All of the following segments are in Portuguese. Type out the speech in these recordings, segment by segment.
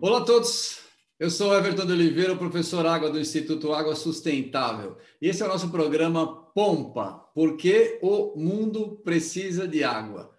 Olá a todos, eu sou Everton de Oliveira, professor Água do Instituto Água Sustentável. E esse é o nosso programa Pompa, porque o mundo precisa de água.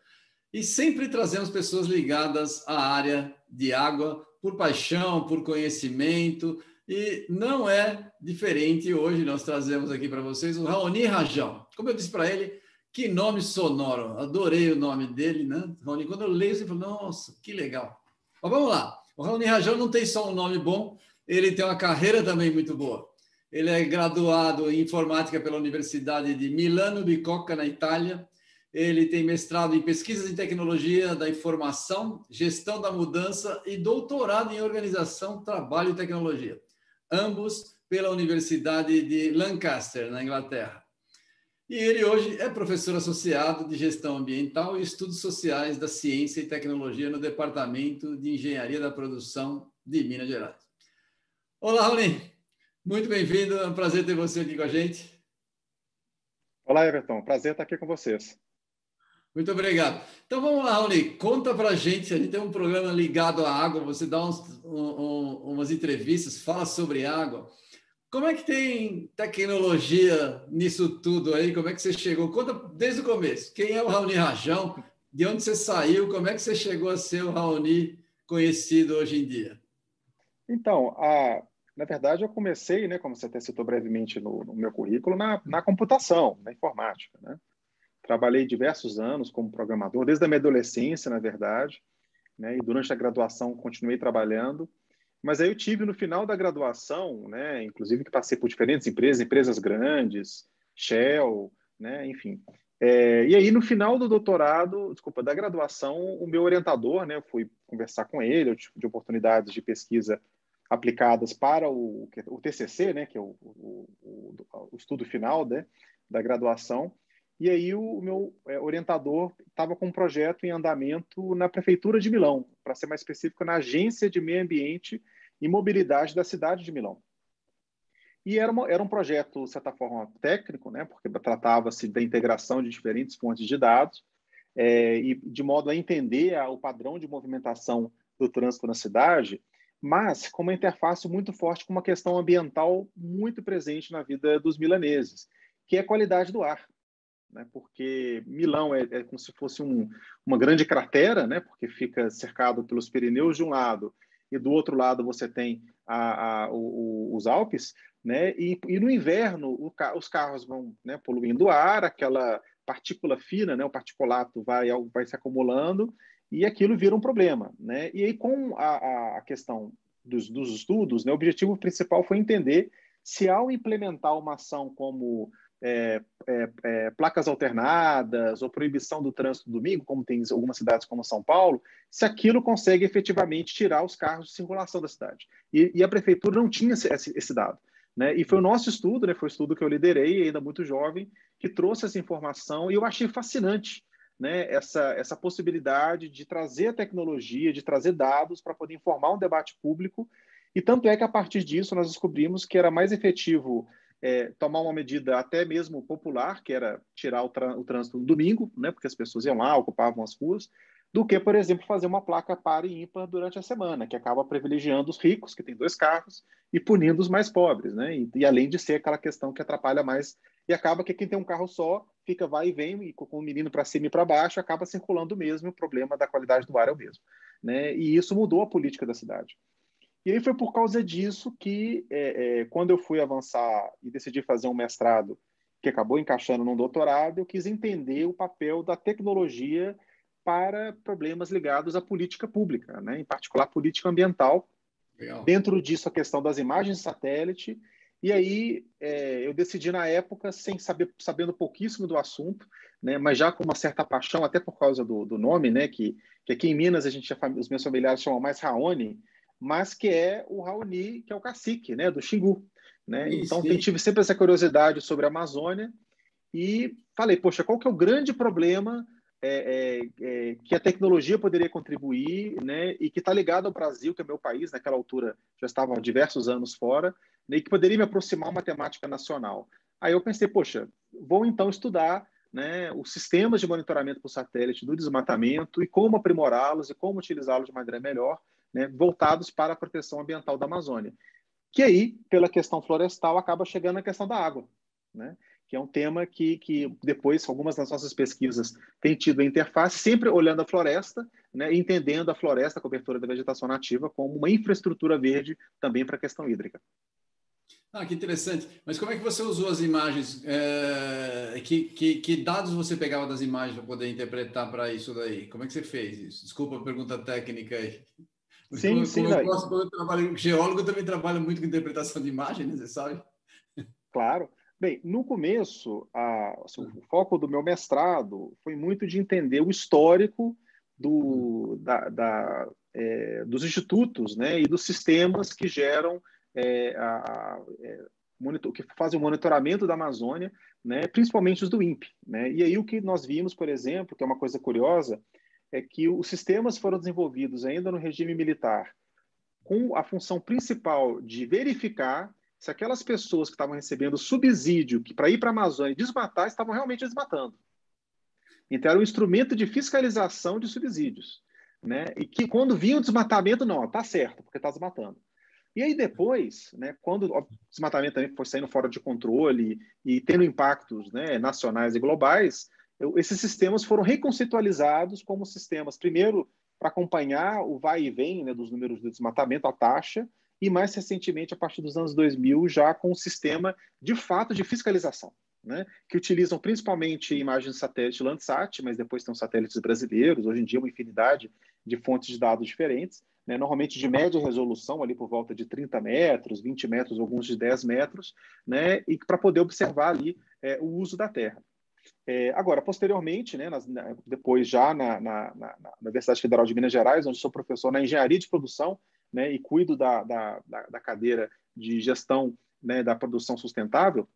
E sempre trazemos pessoas ligadas à área de água por paixão, por conhecimento, e não é diferente hoje. Nós trazemos aqui para vocês o Raoni Rajão. Como eu disse para ele, que nome sonoro, adorei o nome dele, né? Raoni, quando eu leio, você fala, nossa, que legal. Mas vamos lá. O Raoni Rajão não tem só um nome bom, ele tem uma carreira também muito boa. Ele é graduado em informática pela Universidade de Milano Bicocca, na Itália. Ele tem mestrado em pesquisas em tecnologia da informação, gestão da mudança e doutorado em organização, trabalho e tecnologia, ambos pela Universidade de Lancaster, na Inglaterra. E ele hoje é professor associado de Gestão Ambiental e Estudos Sociais da Ciência e Tecnologia no Departamento de Engenharia da Produção de Minas Gerais. Olá, Raoni. Muito bem-vindo. É um prazer ter você aqui com a gente. Olá, Everton. Prazer estar aqui com vocês. Muito obrigado. Então vamos lá, Raoni. Conta para a gente. A gente tem um programa ligado à água. Você dá uns, um, umas entrevistas, fala sobre água. Como é que tem tecnologia nisso tudo aí? Como é que você chegou? Conta desde o começo. Quem é o Raoni Rajão? De onde você saiu? Como é que você chegou a ser o Raoni conhecido hoje em dia? Então, a, na verdade, eu comecei, né, como você até citou brevemente no, no meu currículo, na, na, computação, na informática. Né? Trabalhei diversos anos como programador, desde a minha adolescência, na verdade, né, e durante a graduação continuei trabalhando. Mas aí eu tive no final da graduação, né, inclusive que passei por diferentes empresas, empresas grandes, Shell, né, enfim. É, e aí no final do doutorado, desculpa, da graduação, o meu orientador, né, eu fui conversar com ele, eu tive oportunidades de pesquisa aplicadas para o, o TCC, né, que é o, o, o estudo final né, da graduação. E aí o meu é, orientador estava com um projeto em andamento na prefeitura de Milão, para ser mais específico, na agência de meio ambiente e mobilidade da cidade de Milão. E era, uma, era um projeto, de certa forma, técnico, né, porque tratava-se da integração de diferentes fontes de dados, é, e de modo a entender a, o padrão de movimentação do trânsito na cidade, mas com uma interface muito forte com uma questão ambiental muito presente na vida dos milaneses, que é a qualidade do ar. Né? Porque Milão é, é como se fosse um, uma grande cratera, né? porque fica cercado pelos Pirineus de um lado e do outro lado você tem a, a, o, os Alpes, né? E, e no inverno os carros vão né, poluindo o ar, aquela partícula fina, né? O particulato vai, vai se acumulando e aquilo vira um problema, né? E aí com a, a questão dos, dos estudos, né? O objetivo principal foi entender se ao implementar uma ação como é, é, é, placas alternadas ou proibição do trânsito domingo, como tem em algumas cidades como São Paulo, se aquilo consegue efetivamente tirar os carros de circulação da cidade. E, e a prefeitura não tinha esse, esse dado. Né? E foi o nosso estudo, né? foi o estudo que eu liderei, ainda muito jovem, que trouxe essa informação e eu achei fascinante né? essa, essa possibilidade de trazer a tecnologia, de trazer dados para poder informar um debate público. E tanto é que, a partir disso, nós descobrimos que era mais efetivo é, tomar uma medida até mesmo popular, que era tirar o, o trânsito no domingo, né, porque as pessoas iam lá, ocupavam as ruas, do que, por exemplo, fazer uma placa par e ímpar durante a semana, que acaba privilegiando os ricos, que têm dois carros, e punindo os mais pobres, né? E, e, além de ser aquela questão que atrapalha mais, e acaba que quem tem um carro só fica vai e vem, e com o menino para cima e para baixo, acaba circulando mesmo, e o problema da qualidade do ar é o mesmo. Né? E isso mudou a política da cidade. E aí foi por causa disso que, é, é, quando eu fui avançar e decidi fazer um mestrado, que acabou encaixando num doutorado, eu quis entender o papel da tecnologia para problemas ligados à política pública, né? em particular política ambiental. Legal. Dentro disso, a questão das imagens satélite. E aí é, eu decidi na época, sem saber, sabendo pouquíssimo do assunto, né, mas já com uma certa paixão, até por causa do, do nome, né, que, que aqui em Minas a gente, os meus familiares chamam mais Raoni, mas que é o Raoni, que é o cacique, né, do Xingu. Né? Então, sim. tive sempre essa curiosidade sobre a Amazônia e falei, poxa, qual que é o grande problema é, é, é, que a tecnologia poderia contribuir, né, e que está ligado ao Brasil, que é meu país, naquela altura já estava há diversos anos fora, né, e que poderia me aproximar uma temática nacional. Aí eu pensei, poxa, vou então estudar né, os sistemas de monitoramento por satélite do desmatamento e como aprimorá-los e como utilizá-los de maneira melhor, né, voltados para a proteção ambiental da Amazônia. Que aí, pela questão florestal, acaba chegando a questão da água, né? que é um tema que, que depois, algumas das nossas pesquisas têm tido a interface, sempre olhando a floresta, né, entendendo a floresta, a cobertura da vegetação nativa, como uma infraestrutura verde também para a questão hídrica. Ah, que interessante. Mas como é que você usou as imagens? É, que, que, que, dados você pegava das imagens para poder interpretar para isso daí? Como é que você fez isso? Desculpa a pergunta técnica aí. Sim, como, sim. Como eu, posso, como eu trabalho, geólogo também trabalha muito com interpretação de imagens, você sabe? Claro. Bem, no começo, a, assim, o foco do meu mestrado foi muito de entender o histórico do, da, da, é, dos institutos né, e dos sistemas que geram é, a, é, monitor, que fazem o monitoramento da Amazônia, né, principalmente os do INPE. Né? E aí o que nós vimos, por exemplo, que é uma coisa curiosa, é que os sistemas foram desenvolvidos ainda no regime militar com a função principal de verificar se aquelas pessoas que estavam recebendo subsídio para ir para a Amazônia e desmatar estavam realmente desmatando. Então era um instrumento de fiscalização de subsídios, né? E que quando vinha o desmatamento não, tá certo, porque está desmatando. E aí depois, né, quando o desmatamento também foi saindo fora de controle e tendo impactos né, nacionais e globais, eu, esses sistemas foram reconceitualizados como sistemas, primeiro, para acompanhar o vai e vem né, dos números de desmatamento, a taxa, e mais recentemente, a partir dos anos 2000, já com um sistema de fato de fiscalização. Né, que utilizam principalmente imagens de satélite Landsat, mas depois tem os satélites brasileiros, hoje em dia uma infinidade de fontes de dados diferentes, né, normalmente de média resolução, ali por volta de 30 metros, 20 metros, alguns de 10 metros, né, e para poder observar ali é, o uso da Terra. É, agora, posteriormente, né, nas, na, depois já na, na, na, Universidade Federal de Minas Gerais, onde sou professor na engenharia de produção né, e cuido da, da, da cadeira de gestão né, da produção sustentável,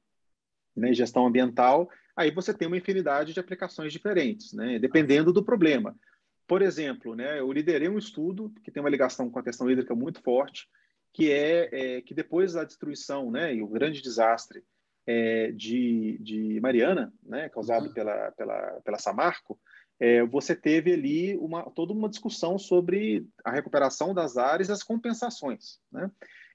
né, gestão ambiental, aí você tem uma infinidade de aplicações diferentes, né, dependendo do problema. Por exemplo, né, eu liderei um estudo que tem uma ligação com a questão hídrica muito forte, que é, é que depois da destruição né, e o grande desastre é, de, de Mariana, né, causado uhum. pela, pela, pela Samarco, é, você teve ali uma, toda uma discussão sobre a recuperação das áreas e as compensações. Né?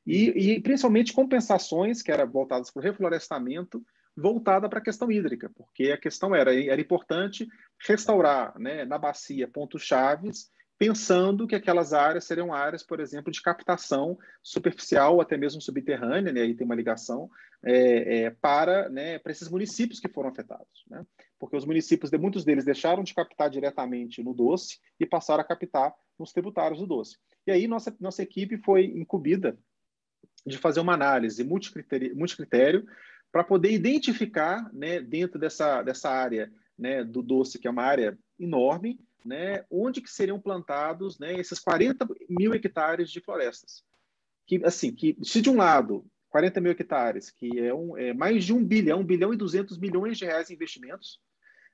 E, uhum. e principalmente compensações que eram voltadas para o reflorestamento voltada para a questão hídrica, porque a questão era, era importante restaurar né, na bacia pontos chaves, pensando que aquelas áreas seriam áreas, por exemplo, de captação superficial, até mesmo subterrânea, né, aí tem uma ligação, é, é, para, né, para esses municípios que foram afetados. Né? Porque os municípios, muitos deles deixaram de captar diretamente no doce e passaram a captar nos tributários do doce. E aí nossa, nossa equipe foi incumbida de fazer uma análise multicritério, multicritério para poder identificar, né, dentro dessa, dessa área né, do doce, que é uma área enorme, né, onde que seriam plantados né, esses 40 mil hectares de florestas. Que, assim, que se de um lado, 40 mil hectares, que é, um, é mais de um bilhão, um bilhão e 200 milhões de reais em investimentos,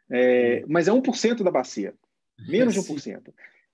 é, mas é 1% da bacia, menos de 1%.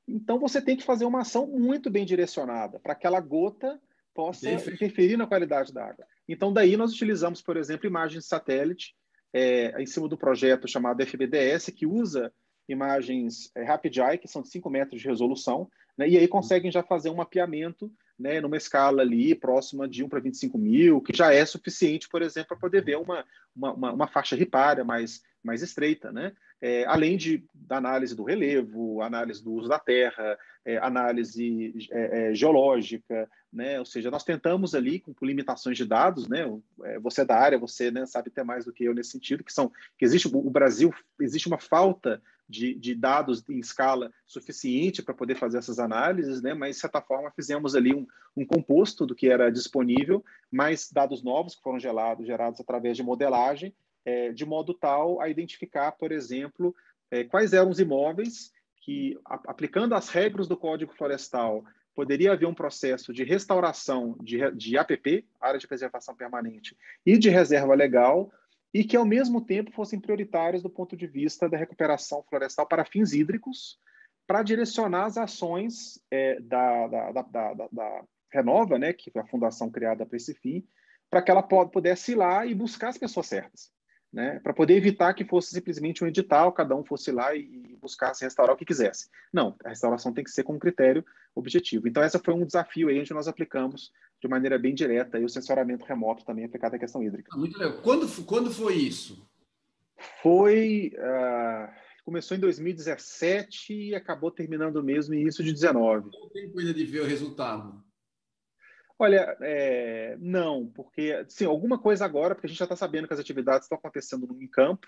Então, você tem que fazer uma ação muito bem direcionada para aquela gota possa interferir na qualidade da água. Então, daí nós utilizamos, por exemplo, imagens de satélite é, em cima do projeto chamado FBDS, que usa imagens é, Rapid Eye, que são de 5 metros de resolução, né, e aí conseguem já fazer um mapeamento né, numa escala ali próxima de 1 para 25 mil, que já é suficiente, por exemplo, para poder ver uma, uma, uma, faixa ripária mais, mais estreita, né? É, além de, da análise do relevo, análise do uso da terra, é, análise é, é geológica, né? Ou seja, nós tentamos ali com limitações de dados, né? É, você é da área, você né, sabe até mais do que eu nesse sentido, que são que existe o Brasil existe uma falta de, de dados em escala suficiente para poder fazer essas análises, né? Mas de certa forma fizemos ali um, um composto do que era disponível, mais dados novos que foram gerados, gerados através de modelagem, é, de modo tal a identificar, por exemplo, é, quais eram os imóveis que, a, aplicando as regras do Código Florestal, poderia haver um processo de restauração de, de APP, área de preservação permanente, e de reserva legal, e que, ao mesmo tempo, fossem prioritários do ponto de vista da recuperação florestal para fins hídricos, para direcionar as ações é, da, da, da, da, Renova, né, que foi a fundação criada para esse fim, para que ela pudesse ir lá e buscar as pessoas certas. Né, para poder evitar que fosse simplesmente um edital, cada um fosse lá e, buscasse restaurar o que quisesse. Não, a restauração tem que ser com um critério objetivo. Então, esse foi um desafio aí onde nós aplicamos de maneira bem direta e o sensoramento remoto também aplicado à questão hídrica. Ah, muito legal. Quando, quando foi isso? Foi. Uh, começou em 2017 e acabou terminando mesmo em início de 2019. Quanto tempo ainda de ver o resultado? Olha, é, não, porque sim, alguma coisa agora, porque a gente já está sabendo que as atividades estão acontecendo em campo,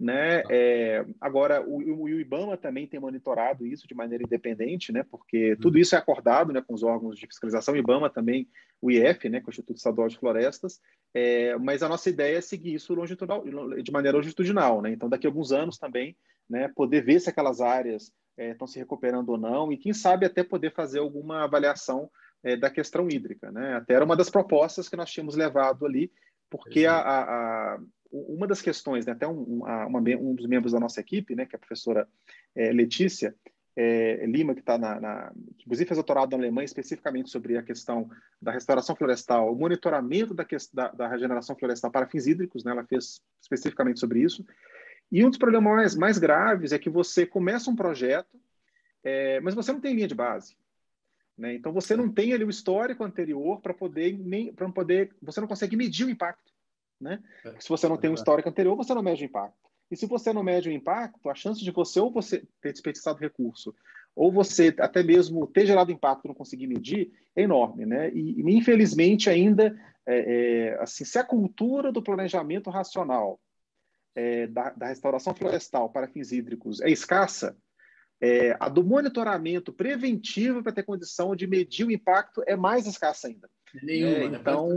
né? É, agora o, o, IBAMA também tem monitorado isso de maneira independente, né? Porque tudo uhum. isso é acordado, né, com os órgãos de fiscalização, o IBAMA também, o IF, né, com o Instituto Estadual de Florestas. É, mas a nossa ideia é seguir isso longitudinal, de maneira longitudinal, né? Então daqui a alguns anos também, né, poder ver se aquelas áreas estão se recuperando ou não e quem sabe até poder fazer alguma avaliação é, da questão hídrica. Né? Até era uma das propostas que nós tínhamos levado ali, porque a, a, a, uma das questões, né, até um, uma, um, dos membros da nossa equipe, né, que é a professora é, Letícia é, Lima, que está na, na, inclusive fez doutorado na Alemanha especificamente sobre a questão da restauração florestal, o monitoramento da, da, da regeneração florestal para fins hídricos, né, ela fez especificamente sobre isso. E um dos problemas mais, mais graves é que você começa um projeto, é, mas você não tem linha de base. Né? Então você não tem ali o histórico anterior para poder nem para poder você não consegue medir o impacto, né? É, se você não tem um histórico anterior, você não mede o impacto. E se você não mede o impacto, a chance de você ou você ter desperdiçado recurso ou você até mesmo ter gerado impacto e não conseguir medir é enorme, né? E, e infelizmente ainda é, é, assim, se a cultura do planejamento racional é, da, da restauração florestal para fins hídricos é escassa, é, a do monitoramento preventivo para ter condição de medir o impacto é mais escassa ainda. Nenhuma, é, né? então,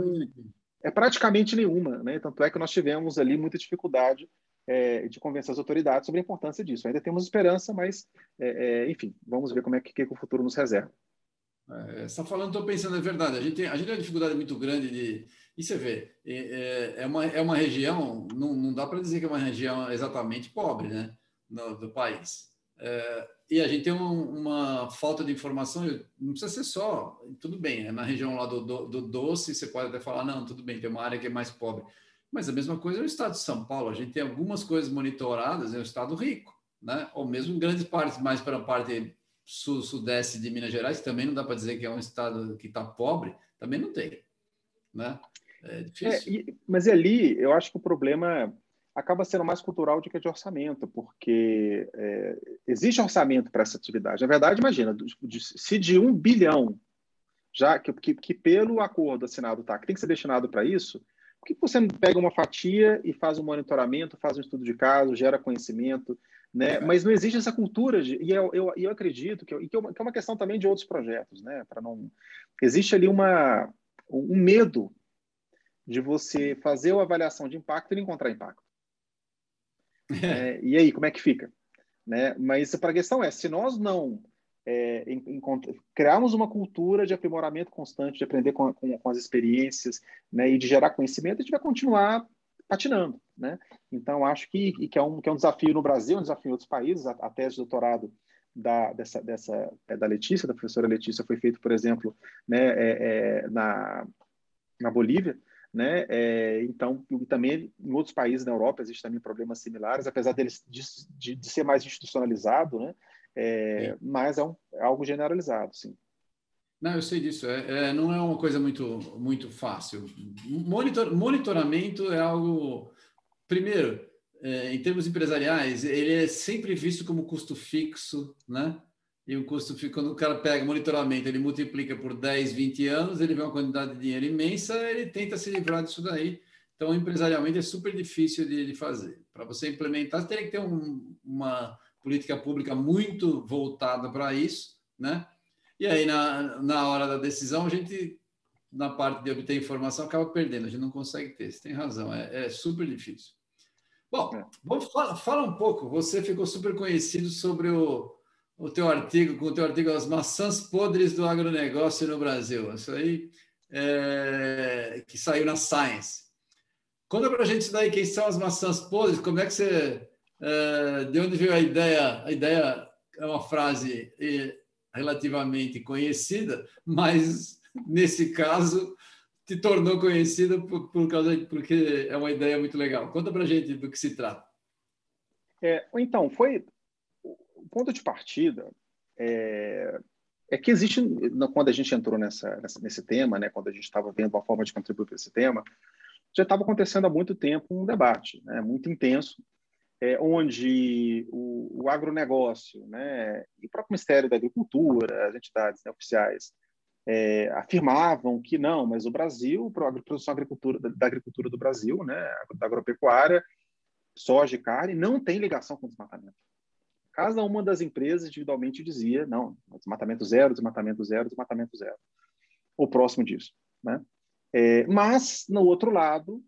é praticamente nenhuma. Né? Tanto é que nós tivemos ali muita dificuldade é, de convencer as autoridades sobre a importância disso. Ainda temos esperança, mas, é, é, enfim, vamos ver como é que, que o futuro nos reserva. É, está falando, estou pensando, é verdade. A gente, tem, a gente tem uma dificuldade muito grande de. E você vê, é, é, uma, é uma região, não, não dá para dizer que é uma região exatamente pobre né, no, do país. É, e a gente tem um, uma falta de informação, não precisa ser só, tudo bem, é na região lá do, do, do, doce, você pode até falar, não, tudo bem, tem uma área que é mais pobre. Mas a mesma coisa é o estado de São Paulo, a gente tem algumas coisas monitoradas, é um estado rico, né? ou mesmo grandes partes, mais para a parte sul, sudeste de Minas Gerais, também não dá para dizer que é um estado que está pobre, também não tem. Né? É difícil. É, e, mas ali, eu acho que o problema acaba sendo mais cultural do que de orçamento, porque é, existe orçamento para essa atividade. Na verdade, imagina, se de um bilhão, já que, que, que pelo acordo assinado tá, que tem que ser destinado para isso, por que você não pega uma fatia e faz um monitoramento, faz um estudo de caso, gera conhecimento, né? Mas não existe essa cultura de, e eu, eu, eu acredito que, que, é uma questão também de outros projetos, né? Para não existe ali uma um medo de você fazer a avaliação de impacto e não encontrar impacto. É, e aí, como é que fica? Né? Mas a questão é, se nós não é, criarmos uma cultura de aprimoramento constante, de aprender com, com, com, as experiências né, e de gerar conhecimento, a gente vai continuar patinando. Né? Então, acho que, que, é um, que é um desafio no Brasil, um desafio em outros países. A, a tese de doutorado da, dessa, dessa, é, da Letícia, da professora Letícia, foi feito, por exemplo, né, é, é, na, na Bolívia, né? É, então, também em outros países da Europa existem também problemas similares, apesar deles de, de, de ser mais institucionalizado, né? É, mas é, um, é, algo generalizado, sim. Não, eu sei disso. É, é, não é uma coisa muito, muito fácil. Monitor, monitoramento é algo. Primeiro, é, em termos empresariais, ele é sempre visto como custo fixo, né? E o custo fica, quando o cara pega monitoramento, ele multiplica por 10, 20 anos, ele vê uma quantidade de dinheiro imensa, ele tenta se livrar disso daí. Então, empresarialmente, é super difícil de, de fazer. Para você implementar, você teria que ter um, uma política pública muito voltada para isso, né? E aí, na, na hora da decisão, a gente, na parte de obter informação, acaba perdendo, a gente não consegue ter. Você tem razão, é, é super difícil. Bom, é. vamos falar, fala um pouco. Você ficou super conhecido sobre o o teu artigo, com o teu artigo As Maçãs Podres do Agronegócio no Brasil. Isso aí é, que saiu na Science. Conta para a gente daí quem são as maçãs podres, como é que você. É, de onde veio a ideia? A ideia é uma frase relativamente conhecida, mas nesse caso te tornou conhecido por, por causa porque é uma ideia muito legal. Conta para gente do que se trata. É, então, foi o ponto de partida é, é que existe, quando a gente entrou nessa, nesse tema, né, quando a gente estava vendo uma forma de contribuir para esse tema, já estava acontecendo há muito tempo um debate né, muito intenso, é, onde o, o, agronegócio né, e o próprio Ministério da Agricultura, as entidades né, oficiais, é, afirmavam que não, mas o Brasil, a produção agricultura, da agricultura do Brasil, né, da agropecuária, soja e carne, não tem ligação com o desmatamento. Cada uma das empresas individualmente dizia, não, desmatamento zero, desmatamento zero, desmatamento zero. Ou próximo disso. Né? É, mas, no outro lado,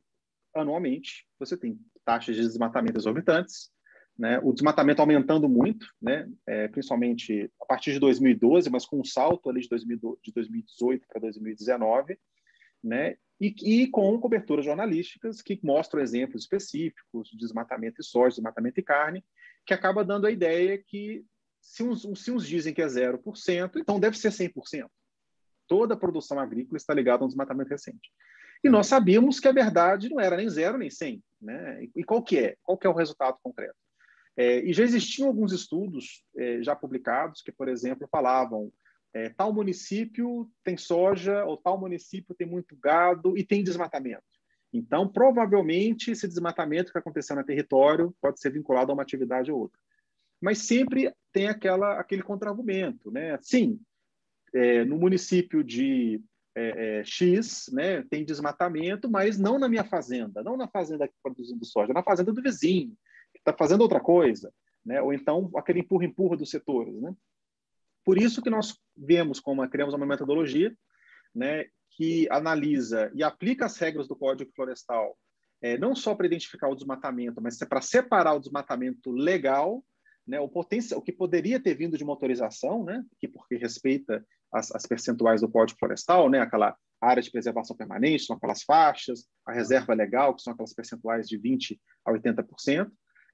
anualmente, você tem taxas de desmatamento exorbitantes, né? o desmatamento aumentando muito, né? É, principalmente a partir de 2012, mas com um salto ali de, 2018 para 2019, né? E, e, com coberturas jornalísticas que mostram exemplos específicos de desmatamento de soja, desmatamento de carne, que acaba dando a ideia que se uns, se uns dizem que é 0%, então deve ser 100%. Toda a produção agrícola está ligada a um desmatamento recente. E nós sabíamos que a verdade não era nem zero nem 100. Né? E qual que é? Qual que é o resultado concreto? É, e já existiam alguns estudos é, já publicados que, por exemplo, falavam é, tal município tem soja ou tal município tem muito gado e tem desmatamento. Então, provavelmente, esse desmatamento que aconteceu no território pode ser vinculado a uma atividade ou outra. Mas sempre tem aquela, aquele contra-argumento. Né? Sim, é, no município de é, é, X né, tem desmatamento, mas não na minha fazenda, não na fazenda que produzindo soja, na fazenda do vizinho, que está fazendo outra coisa. Né? Ou então aquele empurra-empurra dos setores. Né? Por isso que nós vemos como criamos uma metodologia né, que analisa e aplica as regras do Código Florestal, é, não só para identificar o desmatamento, mas para separar o desmatamento legal, né, o, o que poderia ter vindo de motorização, né, que porque respeita as, as percentuais do Código Florestal, né, aquela área de preservação permanente, são aquelas faixas, a reserva legal, que são aquelas percentuais de 20% a 80%,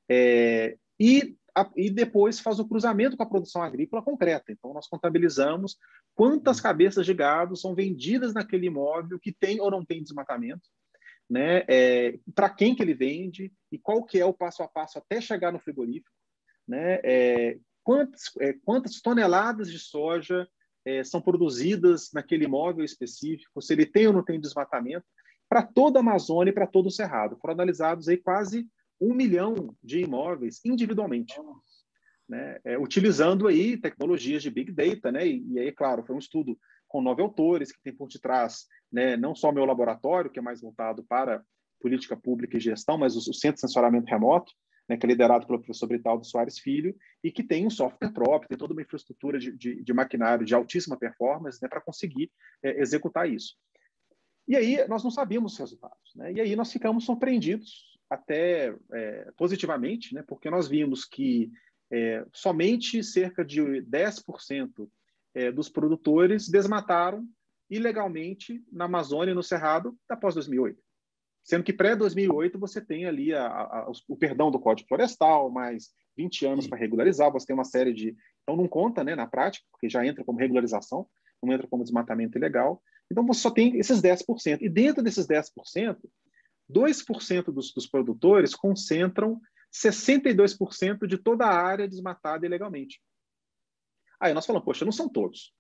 é, e e depois faz o cruzamento com a produção agrícola concreta. Então, nós contabilizamos quantas uhum. cabeças de gado são vendidas naquele imóvel que tem ou não tem desmatamento, né? É, para quem que ele vende e qual que é o passo a passo até chegar no frigorífico, né? É, quantas, é, quantas toneladas de soja é, são produzidas naquele imóvel específico, se ele tem ou não tem desmatamento, para toda a Amazônia e para todo o Cerrado. Foram analisados aí quase um milhão de imóveis individualmente, né? É, utilizando aí tecnologias de Big Data, né? E, e, aí, claro, foi um estudo com nove autores que tem por detrás, né? Não só meu laboratório, que é mais voltado para política pública e gestão, mas o, o Centro de Sensoramento Remoto, né, que é liderado pelo professor Britaldo Soares Filho, e que tem um software próprio, tem toda uma infraestrutura de, de, de maquinário de altíssima performance né, para conseguir é, executar isso. E aí nós não sabíamos os resultados. Né? E aí nós ficamos surpreendidos até é, positivamente, né, porque nós vimos que é, somente cerca de 10% é, dos produtores desmataram ilegalmente na Amazônia, no Cerrado, após 2008. Sendo que pré-2008 você tem ali a, a, o perdão do Código Florestal, mais 20 anos para regularizar, você tem uma série de... Então não conta né, na prática, porque já entra como regularização, não entra como desmatamento ilegal. Então você só tem esses 10%. E dentro desses 10%, 2% dos, dos produtores concentram 62% de toda a área desmatada ilegalmente. Aí nós falamos, poxa, não são todos.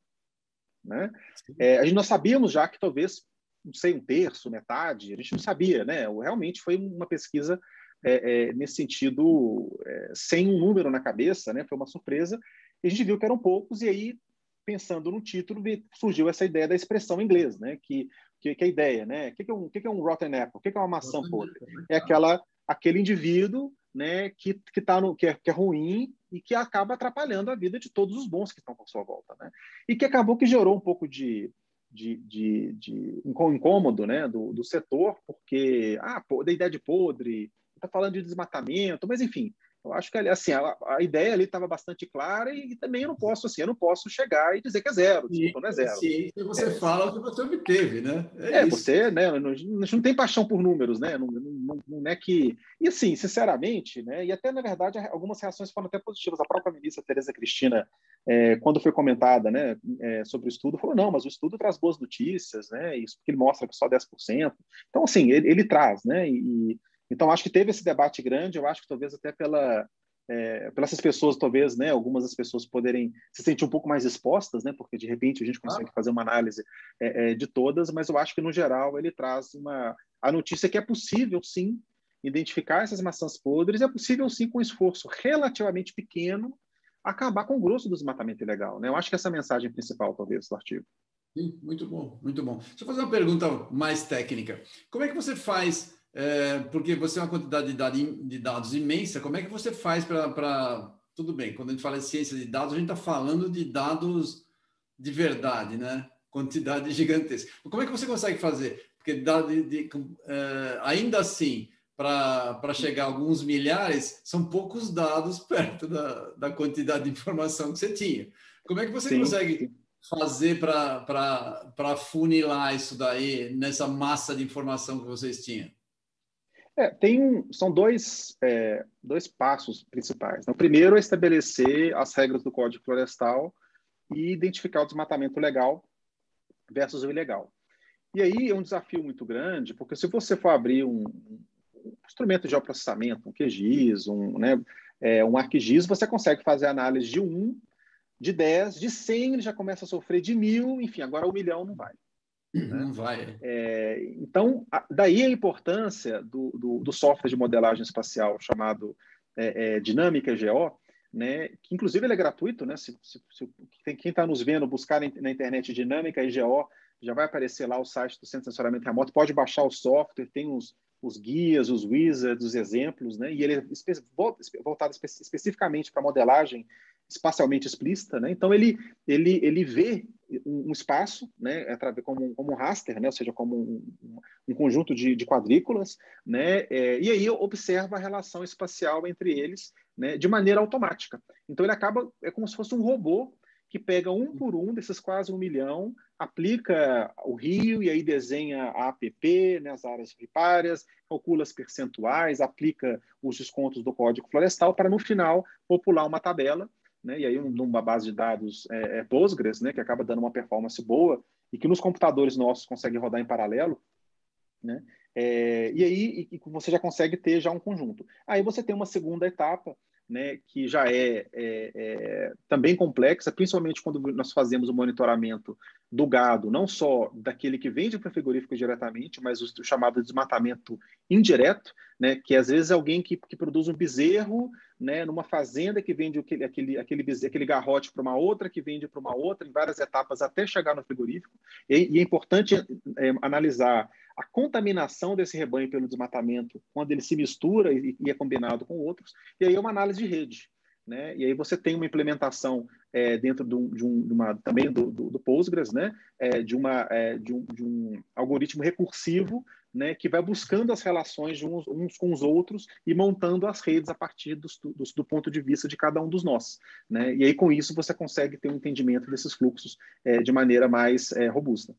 Né? É, a gente nós sabíamos já que talvez, não sei, um terço, metade, a gente não sabia, né? Realmente foi uma pesquisa é, é, nesse sentido, é, sem um número na cabeça, né? Foi uma surpresa. E a gente viu que eram poucos, e aí, pensando no título, surgiu essa ideia da expressão em inglês, né? Que que, que é a ideia, né? O que, que, é um, que, que é um rotten apple? O que, que é uma maçã podre? É aquela, aquele indivíduo né, que, que, tá no, que, é, que é ruim e que acaba atrapalhando a vida de todos os bons que estão à sua volta. Né? E que acabou que gerou um pouco de, de, de, de incômodo né, do, do setor, porque ah, da ideia de podre, está falando de desmatamento, mas enfim, eu acho que assim, a, a ideia ali estava bastante clara e, e, também eu não posso assim, eu não posso chegar e dizer que é zero, desculpa, não é zero. Sim, você é. fala o que você obteve, né? É, é você, né? A gente não tem paixão por números, né? Não, não, não, é que e assim, sinceramente, né? E até na verdade algumas reações foram até positivas. A própria ministra Tereza Cristina é, quando foi comentada né, é, sobre o estudo, falou, não, mas o estudo traz boas notícias, né, isso porque ele mostra que só 10%. Então, assim, ele, ele traz, né, e, então acho que teve esse debate grande, eu acho que talvez até pela, é, pelas pessoas, talvez, né, algumas das pessoas poderem se sentir um pouco mais expostas, né, porque de repente a gente consegue ah. fazer uma análise é, é, de todas, mas eu acho que no geral ele traz uma a notícia que é possível, sim, identificar essas maçãs podres, é possível, sim, com um esforço relativamente pequeno, acabar com o grosso do desmatamento ilegal. Né? Eu acho que essa é a mensagem principal, talvez, do artigo. Sim, muito bom, muito bom. Deixa eu fazer uma pergunta mais técnica. Como é que você faz, é, porque você é uma quantidade de dados imensa, como é que você faz para. Tudo bem, quando a gente fala de ciência de dados, a gente está falando de dados de verdade, né? Quantidade gigantesca. Como é que você consegue fazer? Porque de, de, uh, ainda assim, para chegar a alguns milhares, são poucos dados perto da, da quantidade de informação que você tinha. Como é que você sim, consegue fazer para funilar isso daí nessa massa de informação que vocês tinham? É, tem um, são dois, é, dois passos principais. O primeiro é estabelecer as regras do Código Florestal e identificar o desmatamento legal versus o ilegal. E aí é um desafio muito grande, porque se você for abrir um, instrumento de geoprocessamento, um QGIS, um, né, é, um ArcGIS, você consegue fazer análise de 1, de 10, de 100 ele já começa a sofrer de mil, enfim, agora o milhão não vai. Né? Não vai. É, então, a, daí a importância do, do, do, software de modelagem espacial chamado é, é, Dinâmica GO, né, que inclusive ele é gratuito, né? Se, se, se quem está nos vendo buscar na internet Dinâmica GO, já vai aparecer lá o site do Centro de Sensoramento Remoto, pode baixar o software, tem os, os guias, os wizards, os exemplos, né? E ele é voltado espe especificamente para modelagem espacialmente explícita, né? Então ele ele ele vê um, espaço, né? Como, como um raster, né? Ou seja, como um, um conjunto de, de, quadrículas, né? É, e aí observa a relação espacial entre eles, né? De maneira automática. Então ele acaba é como se fosse um robô que pega um por um desses quase um milhão, aplica o rio e aí desenha a APP, né, as áreas ripárias, calcula as percentuais, aplica os descontos do Código Florestal para, no final, popular uma tabela, né, e aí numa base de dados é, é Postgres, né, que acaba dando uma performance boa e que nos computadores nossos consegue rodar em paralelo, né, é, e aí e, você já consegue ter já um conjunto. Aí você tem uma segunda etapa, né, que já é, é, é, também complexa, principalmente quando nós fazemos o monitoramento do gado, não só daquele que vende para o frigorífico diretamente, mas o, chamado desmatamento indireto, né, que às vezes é alguém que, que produz um bezerro né, numa fazenda que vende aquele, aquele, aquele, bezerro, aquele garrote para uma outra, que vende para uma outra, em várias etapas até chegar no frigorífico. E, e é importante é, analisar a contaminação desse rebanho pelo desmatamento quando ele se mistura e, e é combinado com outros, e aí é uma análise de rede. Né? E aí você tem uma implementação é, dentro de, um, de, um, de, uma também do, do, do Postgres, né? É, de, uma, é, de, um, de um algoritmo recursivo, né? Que vai buscando as relações de uns, uns com os outros e montando as redes a partir do, do, do, ponto de vista de cada um dos nós, né? E aí com isso você consegue ter um entendimento desses fluxos é, de maneira mais é, robusta.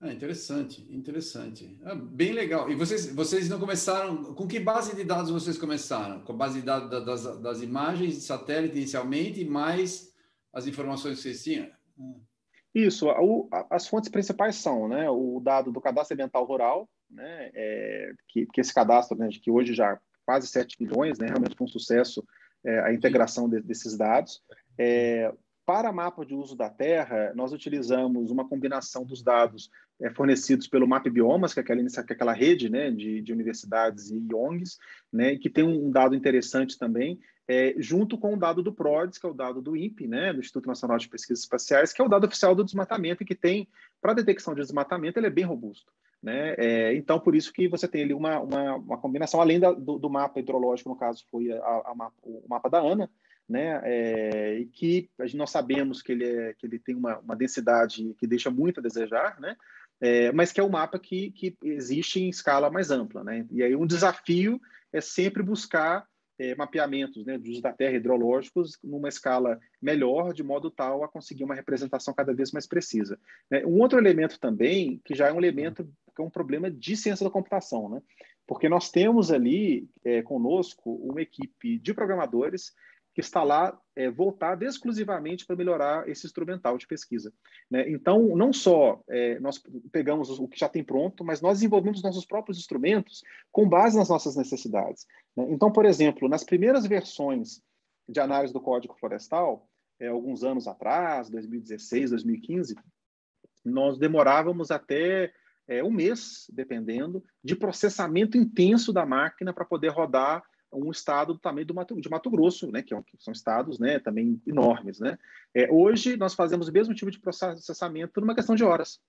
Ah, interessante, interessante. Ah, bem legal. E vocês, vocês não começaram. Com que base de dados vocês começaram? Com a base de dados das, das imagens de satélite inicialmente, mais as informações que vocês tinham? Isso. O, as fontes principais são né, o dado do cadastro ambiental rural, né, é, que, que esse cadastro, né, que hoje já quase 7 milhões, né, realmente foi um sucesso é, a integração de, desses dados. É, para mapa de uso da terra, nós utilizamos uma combinação dos dados é, fornecidos pelo Map Biomas, que é aquela, que é aquela rede né, de, de, universidades e ONGs, né, que tem um dado interessante também, é, junto com o dado do PRODES, que é o dado do INPE, né, do Instituto Nacional de Pesquisas Espaciais, que é o dado oficial do desmatamento e que tem, para detecção de desmatamento, ele é bem robusto. Né? É, então, por isso que você tem ali uma, uma, uma combinação, além da, do, do, mapa hidrológico, no caso foi a, a, o mapa da ANA, né? É, e que nós sabemos que ele, é, que ele tem uma, uma densidade que deixa muito a desejar, né? É, mas que é um mapa que, que existe em escala mais ampla, né? E aí um desafio é sempre buscar é, mapeamentos né, uso da terra hidrológicos numa escala melhor, de modo tal a conseguir uma representação cada vez mais precisa. Né? Um outro elemento também, que já é um elemento que é um problema de ciência da computação, né? porque nós temos ali é, conosco uma equipe de programadores que está lá é, voltada exclusivamente para melhorar esse instrumental de pesquisa. Né? Então, não só é, nós pegamos o que já tem pronto, mas nós desenvolvemos nossos próprios instrumentos com base nas nossas necessidades. Né? Então, por exemplo, nas primeiras versões de análise do Código Florestal, é, alguns anos atrás, 2016, 2015, nós demorávamos até é, um mês, dependendo, de processamento intenso da máquina para poder rodar um estado do tamanho do Mato, de Mato Grosso, né, que, é que são estados né, também enormes. Né? É, hoje, nós fazemos o mesmo tipo de processamento numa questão de horas.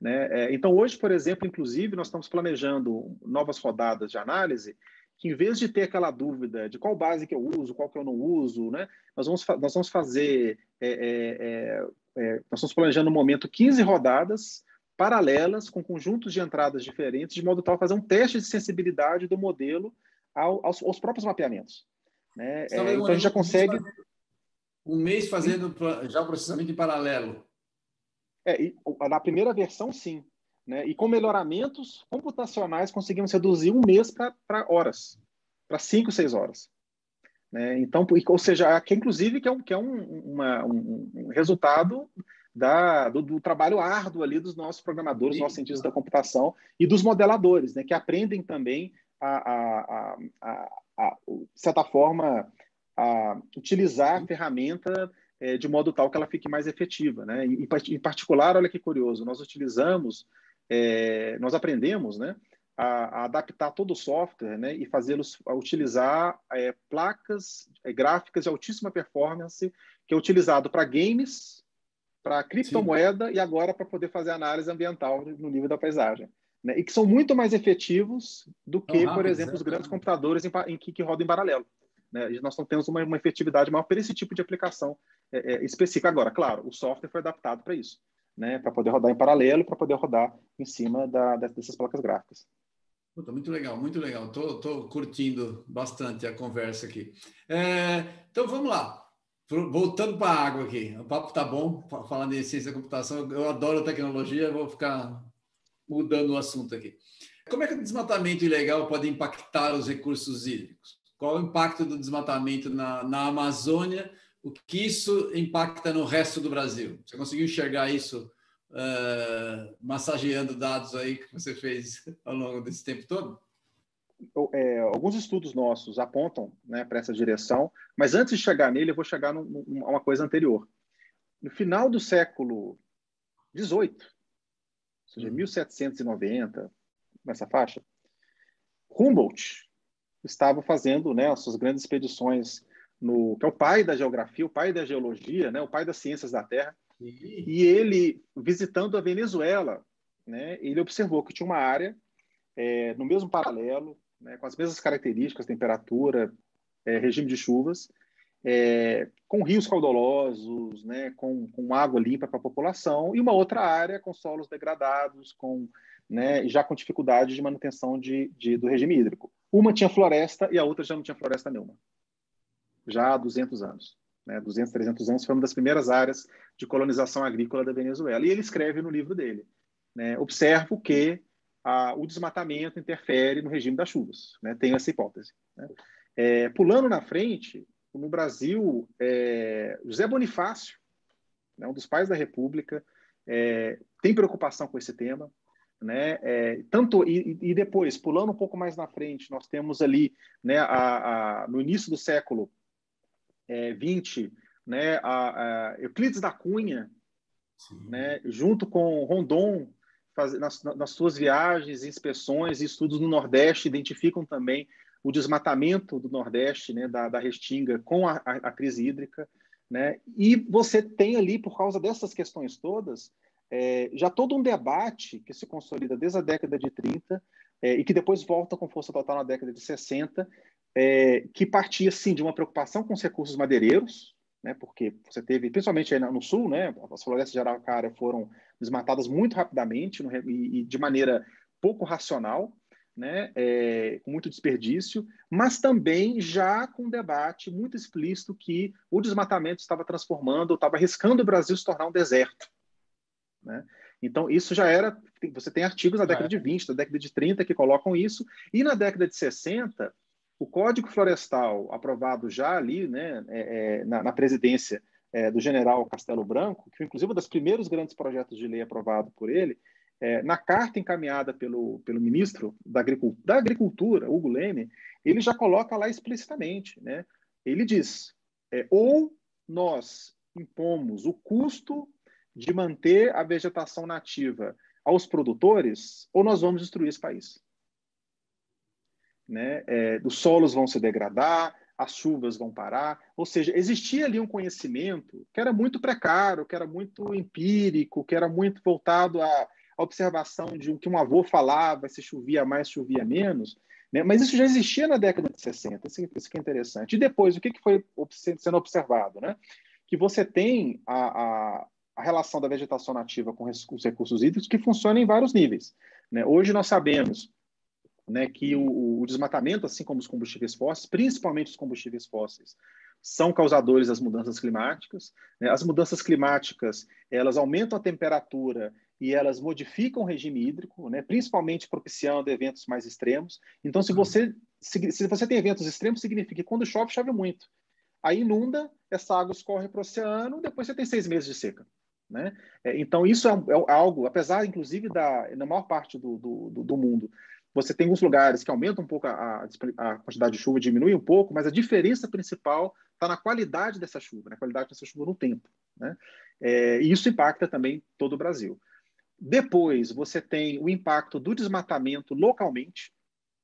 Né? É, então, hoje, por exemplo, inclusive, nós estamos planejando novas rodadas de análise que, em vez de ter aquela dúvida de qual base que eu uso, qual que eu não uso, né, nós, vamos, nós vamos fazer, é, é, é, nós estamos planejando no momento 15 rodadas paralelas com conjuntos de entradas diferentes, de modo tal fazer um teste de sensibilidade do modelo ao, aos, aos, próprios mapeamentos. Né? É, então a gente já consegue. Um mês fazendo já o processamento em paralelo. É, e, na primeira versão, sim. Né? E com melhoramentos computacionais conseguimos reduzir um mês para horas, para cinco, seis horas. Né? Então, ou seja, que inclusive que é um, que é um, uma, um, um resultado da, do, do, trabalho árduo ali dos nossos programadores, Sim. nossos cientistas da computação e dos modeladores, né, que aprendem também a, a, a, de certa forma, utilizar a ferramenta é, de modo tal que ela fique mais efetiva. Né? Em, em particular, olha que curioso, nós utilizamos, é, nós aprendemos né, a, a, adaptar todo o software né, e fazê-los utilizar é, placas é, gráficas de altíssima performance, que é utilizado para games, para criptomoeda Sim. e agora para poder fazer análise ambiental no nível da paisagem né? e que são muito mais efetivos do que, rápido, por exemplo, os grandes computadores em, em que, que, rodam em paralelo. Né? Nós não temos uma, uma efetividade maior para esse tipo de aplicação é, é, específica. Agora, claro, o software foi adaptado para isso, né? para poder rodar em paralelo, para poder rodar em cima da, dessas placas gráficas. Puta, muito legal, muito legal. Estou curtindo bastante a conversa aqui. É, então vamos lá. Voltando para a água aqui. O papo tá bom, falando em ciência da computação. Eu adoro tecnologia, vou ficar mudando o assunto aqui. Como é que o desmatamento ilegal pode impactar os recursos hídricos? Qual o impacto do desmatamento na, na Amazônia? O que isso impacta no resto do Brasil? Você conseguiu enxergar isso uh, massageando dados aí que você fez ao longo desse tempo todo? É, alguns estudos nossos apontam né, para essa direção, mas antes de chegar nele, eu vou chegar a uma coisa anterior. No final do século XVIII, seja, 1790, uhum. nessa faixa, Humboldt estava fazendo né, as suas grandes expedições no que é o pai da geografia, o pai da geologia, né, o pai das ciências da Terra. E ele visitando a Venezuela, né, ele observou que tinha uma área é, no mesmo paralelo, né, com as mesmas características, temperatura, é, regime de chuvas, é, com rios caudalosos, né, com, com água limpa para a população, e uma outra área com solos degradados, com né, já com dificuldade de manutenção de, de, do regime hídrico. Uma tinha floresta e a outra já não tinha floresta nenhuma, já há 200 anos. Né, 200, 300 anos, foi uma das primeiras áreas de colonização agrícola da Venezuela. E ele escreve no livro dele, né, observo que a, o desmatamento interfere no regime das chuvas. Né, tenho essa hipótese. Né. É, pulando na frente, no Brasil, é, José Bonifácio, né, um dos pais da República, é, tem preocupação com esse tema. Né? É, tanto e, e, depois, pulando um pouco mais na frente, nós temos ali, né, a, a no início do século XX, é, né, a, a Euclides da Cunha, né, junto com Rondon, faz, nas, nas suas viagens, inspeções e estudos no Nordeste, identificam também o desmatamento do Nordeste, né, da, da Restinga, com a, a, crise hídrica. Né? E você tem ali, por causa dessas questões todas, é, já todo um debate que se consolida desde a década de 30 é, e que depois volta com força total na década de 60, é, que partia, sim, de uma preocupação com os recursos madeireiros, né, porque você teve, principalmente no sul, né, as florestas de araucária foram desmatadas muito rapidamente no, e, e de maneira pouco racional, né, é, com muito desperdício, mas também já com um debate muito explícito que o desmatamento estava transformando, estava arriscando o Brasil se tornar um deserto. Né? Então, isso já era. Você tem artigos da década de 20, da década de 30 que colocam isso, e na década de 60, o Código Florestal, aprovado já ali né, é, é, na, na, presidência é, do general Castelo Branco, que foi inclusive um dos primeiros grandes projetos de lei aprovado por ele, é, na carta encaminhada pelo, pelo ministro da Agricultura, da Agricultura, Hugo Leme, ele já coloca lá explicitamente. Né? Ele diz: é, ou nós impomos o custo de manter a vegetação nativa aos produtores, ou nós vamos destruir esse país né? É, os solos vão se degradar, as chuvas vão parar. Ou seja, existia ali um conhecimento que era muito precário, que era muito empírico, que era muito voltado à observação de o que um avô falava, se chovia mais, chovia menos. Né? Mas isso já existia na década de 60, isso, isso que é interessante. E depois, o que, que foi sendo observado? Né? Que você tem a, a, a relação da vegetação nativa com os recursos hídricos que funciona em vários níveis. Né? Hoje nós sabemos né, que o, o, desmatamento, assim como os combustíveis fósseis, principalmente os combustíveis fósseis, são causadores das mudanças climáticas. Né? As mudanças climáticas elas aumentam a temperatura e elas modificam o regime hídrico, né? principalmente propiciando eventos mais extremos. Então, se você se, se você tem eventos extremos, significa que quando chove, chove muito. Aí inunda, essa água escorre para o oceano, depois você tem seis meses de seca. Né? É, então, isso é, é, algo, apesar, inclusive, da, na maior parte do, do, do mundo, você tem alguns lugares que aumentam um pouco a, a, quantidade de chuva, diminui um pouco, mas a diferença principal está na qualidade dessa chuva, na qualidade dessa chuva no tempo. Né? É, e isso impacta também todo o Brasil. Depois, você tem o impacto do desmatamento localmente.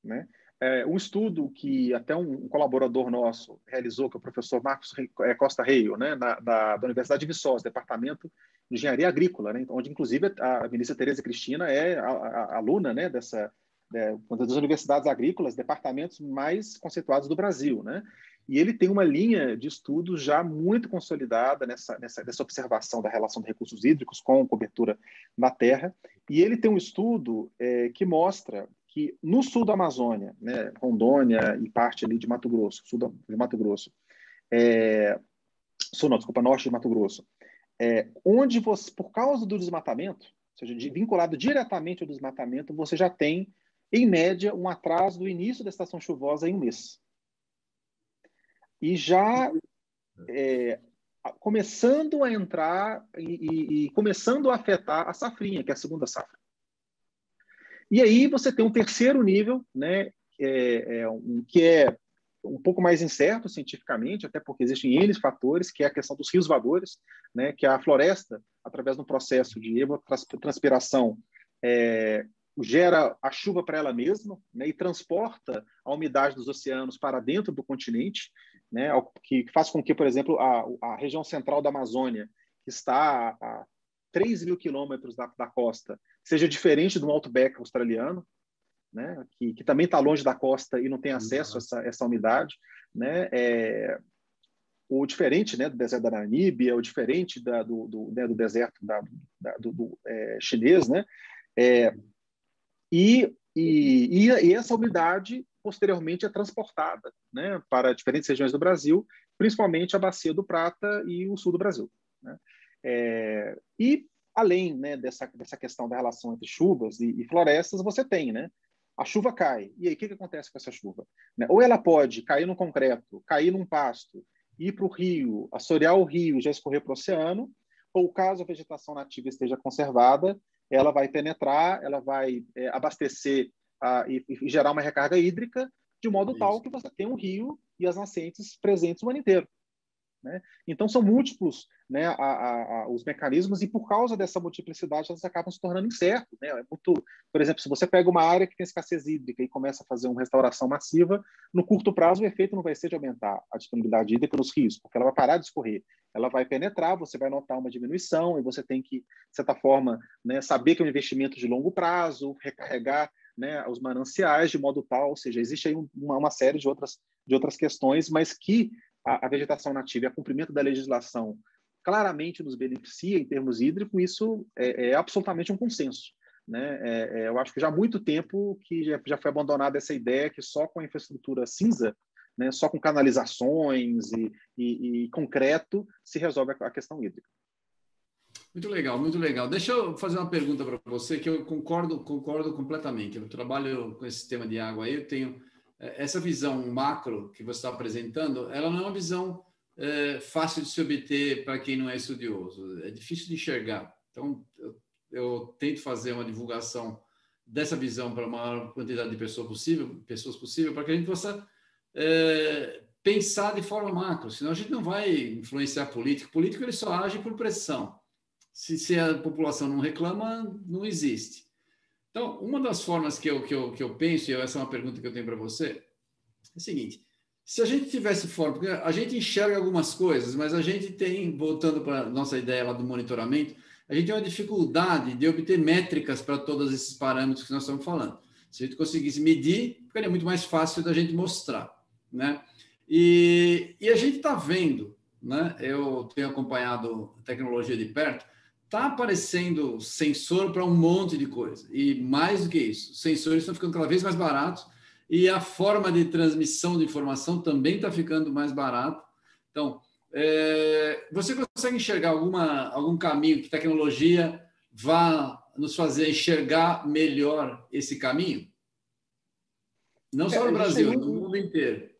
Né? É, um estudo que até um, colaborador nosso realizou, que é o professor Marcos é, Costa Reio, né? Na, da, da, Universidade de Viçosa, Departamento de Engenharia Agrícola, né? onde, inclusive, a ministra Tereza Cristina é a, a aluna né? dessa, é, uma das universidades agrícolas, departamentos mais conceituados do Brasil, né? E ele tem uma linha de estudos já muito consolidada nessa, nessa, nessa observação da relação de recursos hídricos com cobertura na terra. E ele tem um estudo é, que mostra que no sul da Amazônia, né, Rondônia e parte ali de Mato Grosso, sul de Mato Grosso, é, sul não, desculpa, norte de Mato Grosso, é, onde você, por causa do desmatamento, ou seja, de, vinculado diretamente ao desmatamento, você já tem em média, um atraso do início da estação chuvosa em um mês. E já é, começando a entrar e, e, e, começando a afetar a safrinha, que é a segunda safra. E aí você tem um terceiro nível, né, é, é um, que é um pouco mais incerto cientificamente, até porque existem N fatores, que é a questão dos rios voadores, né, que a floresta, através do processo de evapotranspiração, é, gera a chuva para ela mesma né, e transporta a umidade dos oceanos para dentro do continente, né, que faz com que, por exemplo, a, a região central da Amazônia, que está a 3 mil quilômetros da, da, costa, seja diferente do Outback australiano, né, que, que também está longe da costa e não tem acesso a essa, essa umidade. Né, é, o diferente né, do deserto da Namíbia, o diferente da, do, do, né, do deserto da, da, do, do é, chinês, né, é, e, e, e, essa umidade posteriormente é transportada né, para diferentes regiões do Brasil, principalmente a bacia do Prata e o sul do Brasil. Né? É, e além né, dessa, dessa questão da relação entre chuvas e, e, florestas, você tem, né? A chuva cai. E aí, o que, que acontece com essa chuva? Né? Ou ela pode cair no concreto, cair num pasto, ir para o rio, assorear o rio e já escorrer para o oceano, ou caso a vegetação nativa esteja conservada, ela vai penetrar, ela vai é, abastecer a, e, e, gerar uma recarga hídrica de modo Isso. tal que você tem um rio e as nascentes presentes o ano inteiro. Né? Então, são múltiplos né, a, a, a, os mecanismos, e por causa dessa multiplicidade, elas acabam se tornando incertas. Né? É muito, por exemplo, se você pega uma área que tem escassez hídrica e começa a fazer uma restauração massiva, no curto prazo o efeito não vai ser de aumentar a disponibilidade hídrica nos rios, porque ela vai parar de escorrer. Ela vai penetrar, você vai notar uma diminuição, e você tem que, de certa forma, né, saber que é um investimento de longo prazo, recarregar né, os mananciais de modo tal, ou seja, existe aí uma, uma série de outras, de outras questões, mas que a, a vegetação nativa e o cumprimento da legislação claramente nos beneficia em termos hídricos, isso é, é absolutamente um consenso. Né? É, é, eu acho que já há muito tempo que já, já foi abandonada essa ideia que só com a infraestrutura cinza, né, só com canalizações e, e, e concreto se resolve a, a questão hídrica. Muito legal, muito legal. Deixa eu fazer uma pergunta para você que eu concordo, concordo completamente. Eu trabalho com esse tema de água aí, eu tenho essa visão macro que você está apresentando, ela não é uma visão é, fácil de se obter para quem não é estudioso. É difícil de enxergar. Então, eu, eu tento fazer uma divulgação dessa visão para a maior quantidade de pessoas possível, pessoas possível, para que a gente possa é, pensar de forma macro. Senão a gente não vai influenciar político. Político ele só age por pressão. Se, se a população não reclama, não existe. Então, uma das formas que eu, que eu, que eu penso, e essa é uma pergunta que eu tenho para você, é o seguinte: se a gente tivesse forma, porque a gente enxerga algumas coisas, mas a gente tem, voltando para a nossa ideia lá do monitoramento, a gente tem uma dificuldade de obter métricas para todos esses parâmetros que nós estamos falando. Se a gente conseguisse medir, ficaria muito mais fácil da gente mostrar, né? E, e a gente está vendo, né? Eu tenho acompanhado tecnologia de perto, está aparecendo sensor para um monte de coisa. E mais do que isso, os sensores estão ficando cada vez mais baratos e a forma de transmissão de informação também está ficando mais barata. Então, é, você consegue enxergar alguma, algum caminho que tecnologia vá nos fazer enxergar melhor esse caminho? Não só é, no Brasil, no mundo inteiro.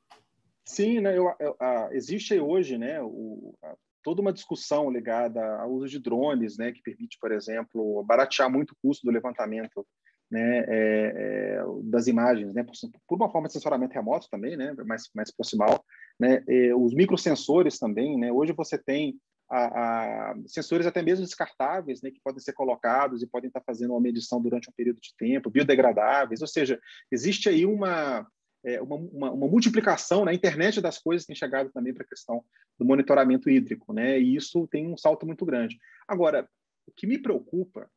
Sim, né, eu, eu, a, existe hoje né, o, a, toda uma discussão ligada ao uso de drones, né, que permite, por exemplo, baratear muito o custo do levantamento né, é, é, das imagens, né, por, por, uma forma de sensoramento remoto também, né, mais, mais proximal, né, os microsensores também, né, hoje você tem a, a, sensores até mesmo descartáveis, né, que podem ser colocados e podem estar fazendo uma medição durante um período de tempo, biodegradáveis, ou seja, existe aí uma é, uma, uma, uma, multiplicação na né? internet das coisas tem chegado também para a questão do monitoramento hídrico, né? E isso tem um salto muito grande. Agora, o que me preocupa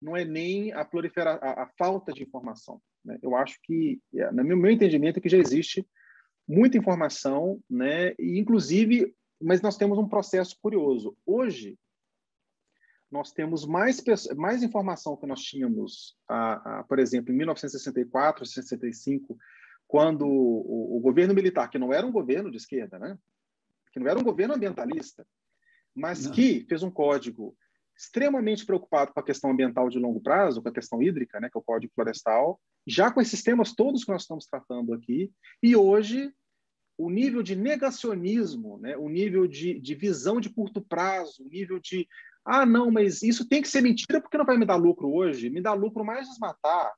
não é nem a prolifera a, a falta de informação. Né? Eu acho que, é, no meu, meu entendimento, é que já existe muita informação, né? E inclusive, mas nós temos um processo curioso. Hoje nós temos mais, mais informação que nós tínhamos, a, por exemplo, em 1964, 65, quando o, o, governo militar, que não era um governo de esquerda, né? que não era um governo ambientalista, mas não. que fez um código extremamente preocupado com a questão ambiental de longo prazo, com a questão hídrica, né, que é o Código Florestal, já com esses temas todos que nós estamos tratando aqui, e hoje o nível de negacionismo, né, o nível de, de visão de curto prazo, o nível de ah, não, mas isso tem que ser mentira porque não vai me dar lucro hoje, me dá lucro mais desmatar,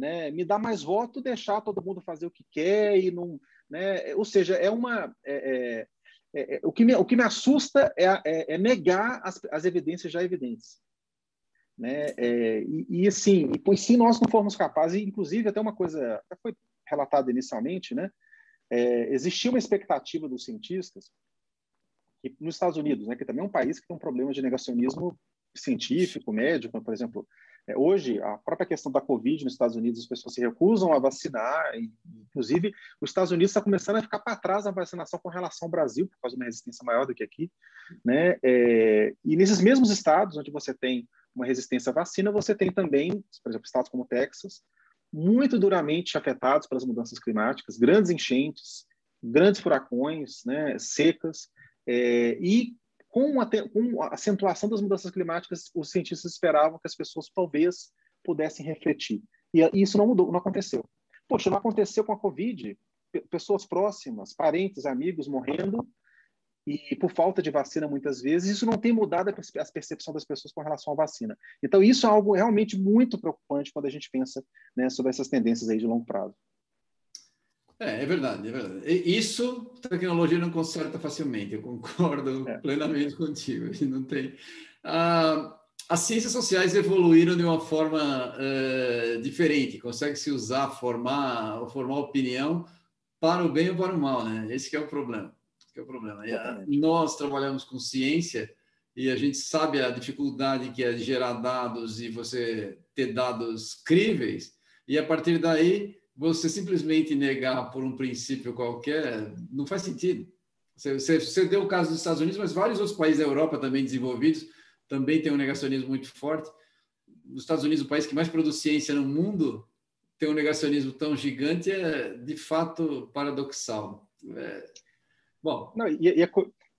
né? Me dá mais voto deixar todo mundo fazer o que quer e não, né? Ou seja, é uma é, é, é, é o que me, o que me assusta é, é, é negar as, as evidências já evidentes, né? E, e, assim, e, se nós não formos capazes, inclusive até uma coisa até foi relatada inicialmente, né? existia uma expectativa dos cientistas que nos Estados Unidos, né, que também é um país que tem um problema de negacionismo científico, médico, por exemplo, hoje, a própria questão da Covid nos Estados Unidos, as pessoas se recusam a vacinar, inclusive os Estados Unidos está começando a ficar para trás na vacinação com relação ao Brasil, por causa de uma resistência maior do que aqui. Né? É, e nesses mesmos estados onde você tem uma resistência à vacina, você tem também, por exemplo, estados como Texas, muito duramente afetados pelas mudanças climáticas, grandes enchentes, grandes furacões, né, secas, é, e com a, com a acentuação das mudanças climáticas, os cientistas esperavam que as pessoas talvez pudessem refletir. E isso não mudou, não aconteceu. Poxa, não aconteceu com a Covid. Pessoas próximas, parentes, amigos morrendo e por falta de vacina muitas vezes, isso não tem mudado a percepção das pessoas com relação à vacina. Então, isso é algo realmente muito preocupante quando a gente pensa né, sobre essas tendências aí de longo prazo. É, é verdade, é verdade. E isso a tecnologia não conserta facilmente, eu concordo é. plenamente contigo. Não tem. Ah, as ciências sociais evoluíram de uma forma é, diferente, consegue se usar, formar, formar opinião para o bem ou para o mal, né? Esse é o problema. Esse é o problema. E, nós trabalhamos com ciência e a gente sabe a dificuldade que é gerar dados e você ter dados críveis, e a partir daí você simplesmente negar por um princípio qualquer não faz sentido. Você, você, você, deu o caso dos Estados Unidos, mas vários outros países da Europa também desenvolvidos também têm um negacionismo muito forte. Nos Estados Unidos, o país que mais produz ciência no mundo, ter um negacionismo tão gigante é de fato paradoxal. É... Bom, não, e, e, é,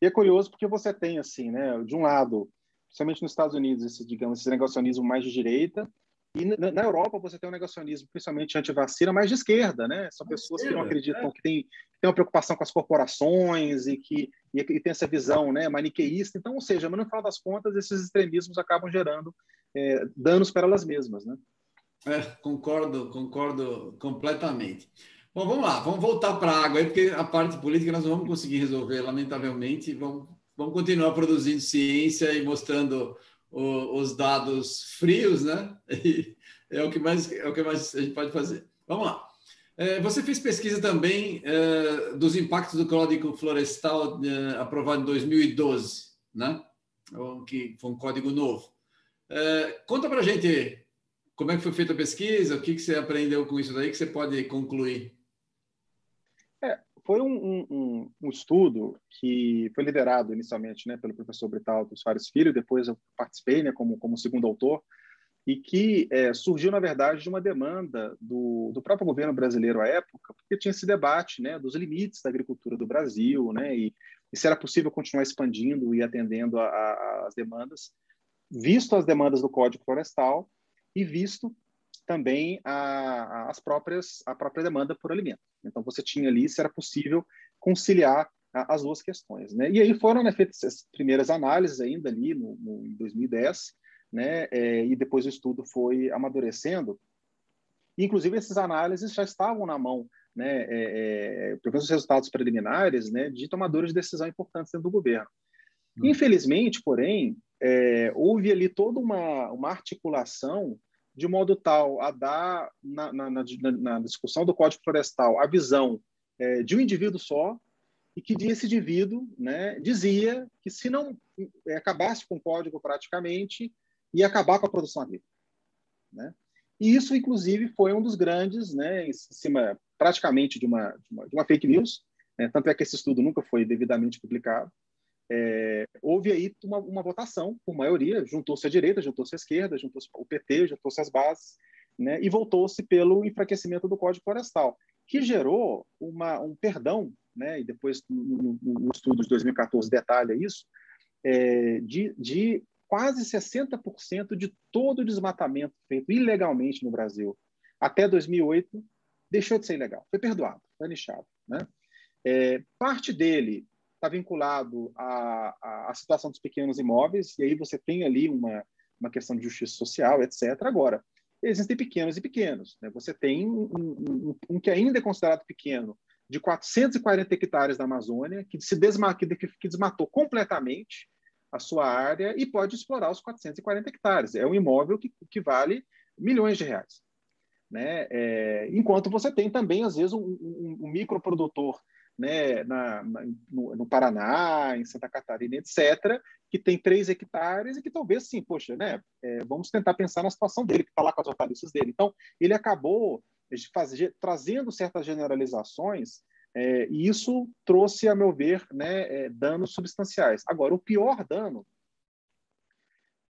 e, é, curioso porque você tem assim, né, de um lado, principalmente nos Estados Unidos, esse digamos esse negacionismo mais de direita, E na Europa você tem um negacionismo, principalmente anti-vacina, mais de esquerda, né? São pessoas que não acreditam, é. que têm, têm uma preocupação com as corporações e que e, e tem essa visão né, maniqueísta. Então, ou seja, mas no final das contas, esses extremismos acabam gerando é, danos para elas mesmas, né? É, concordo, concordo completamente. Bom, vamos lá, vamos voltar para a água aí, porque a parte política nós não vamos conseguir resolver, lamentavelmente. Vamos, vamos continuar produzindo ciência e mostrando o, os dados frios, né? E é o que mais é o que mais a gente pode fazer. Vamos lá. É, você fez pesquisa também é, dos impactos do Código Florestal é, aprovado em 2012, né? Que foi um código novo. É, conta para gente como é que foi feita a pesquisa, o que, que você aprendeu com isso daí que você pode concluir. Foi um, um, um, estudo que foi liderado inicialmente né, pelo professor Britaldo Soares Filho, depois eu participei né, como, como segundo autor, e que é, surgiu, na verdade, de uma demanda do, do próprio governo brasileiro à época, porque tinha esse debate né, dos limites da agricultura do Brasil, né, e, e se era possível continuar expandindo e atendendo às demandas, visto as demandas do Código Florestal e visto também a, as próprias a própria demanda por alimento. Então você tinha ali se era possível conciliar a, as duas questões, né? E aí foram né, feitas as primeiras análises ainda ali no, no em 2010, né? É, e depois o estudo foi amadurecendo. Inclusive essas análises já estavam na mão, né? É, é, pelo menos os resultados preliminares, né? De tomadores de decisão importantes dentro do governo. Hum. Infelizmente, porém, é, houve ali toda uma, uma articulação de modo tal a dar, na, na, na, na discussão do Código Florestal, a visão é, de um indivíduo só, e que esse indivíduo né, dizia que se não é, acabasse com o código praticamente, ia acabar com a produção agrícola. Né? E isso, inclusive, foi um dos grandes, né, em cima praticamente de uma, de uma, de uma fake news, né? tanto é que esse estudo nunca foi devidamente publicado, é, houve aí uma, uma, votação, por maioria, juntou-se a direita, juntou-se a esquerda, juntou-se o PT, juntou-se as bases, né, e voltou-se pelo enfraquecimento do Código Florestal, que gerou uma, um perdão, né, e depois no, no, no estudo de 2014 detalha isso, é, de, de quase 60% de todo o desmatamento feito ilegalmente no Brasil até 2008 deixou de ser ilegal, foi perdoado, foi nichado. Né? É, parte dele está vinculado à, à, situação dos pequenos imóveis, e aí você tem ali uma, uma questão de justiça social, etc. Agora, existem pequenos e pequenos. Né? Você tem um, um, um, que ainda é considerado pequeno, de 440 hectares da Amazônia, que se desma que, que desmatou completamente a sua área e pode explorar os 440 hectares. É um imóvel que, que vale milhões de reais. Né? É, enquanto você tem também, às vezes, um, um, um microprodutor né, na, na no, no, Paraná, em Santa Catarina, etc., que tem três hectares e que talvez, sim, poxa, né, é, vamos tentar pensar na situação dele, que está lá com as hortaliças dele. Então, ele acabou trazendo certas generalizações é, e isso trouxe, a meu ver, né, é, danos substanciais. Agora, o pior dano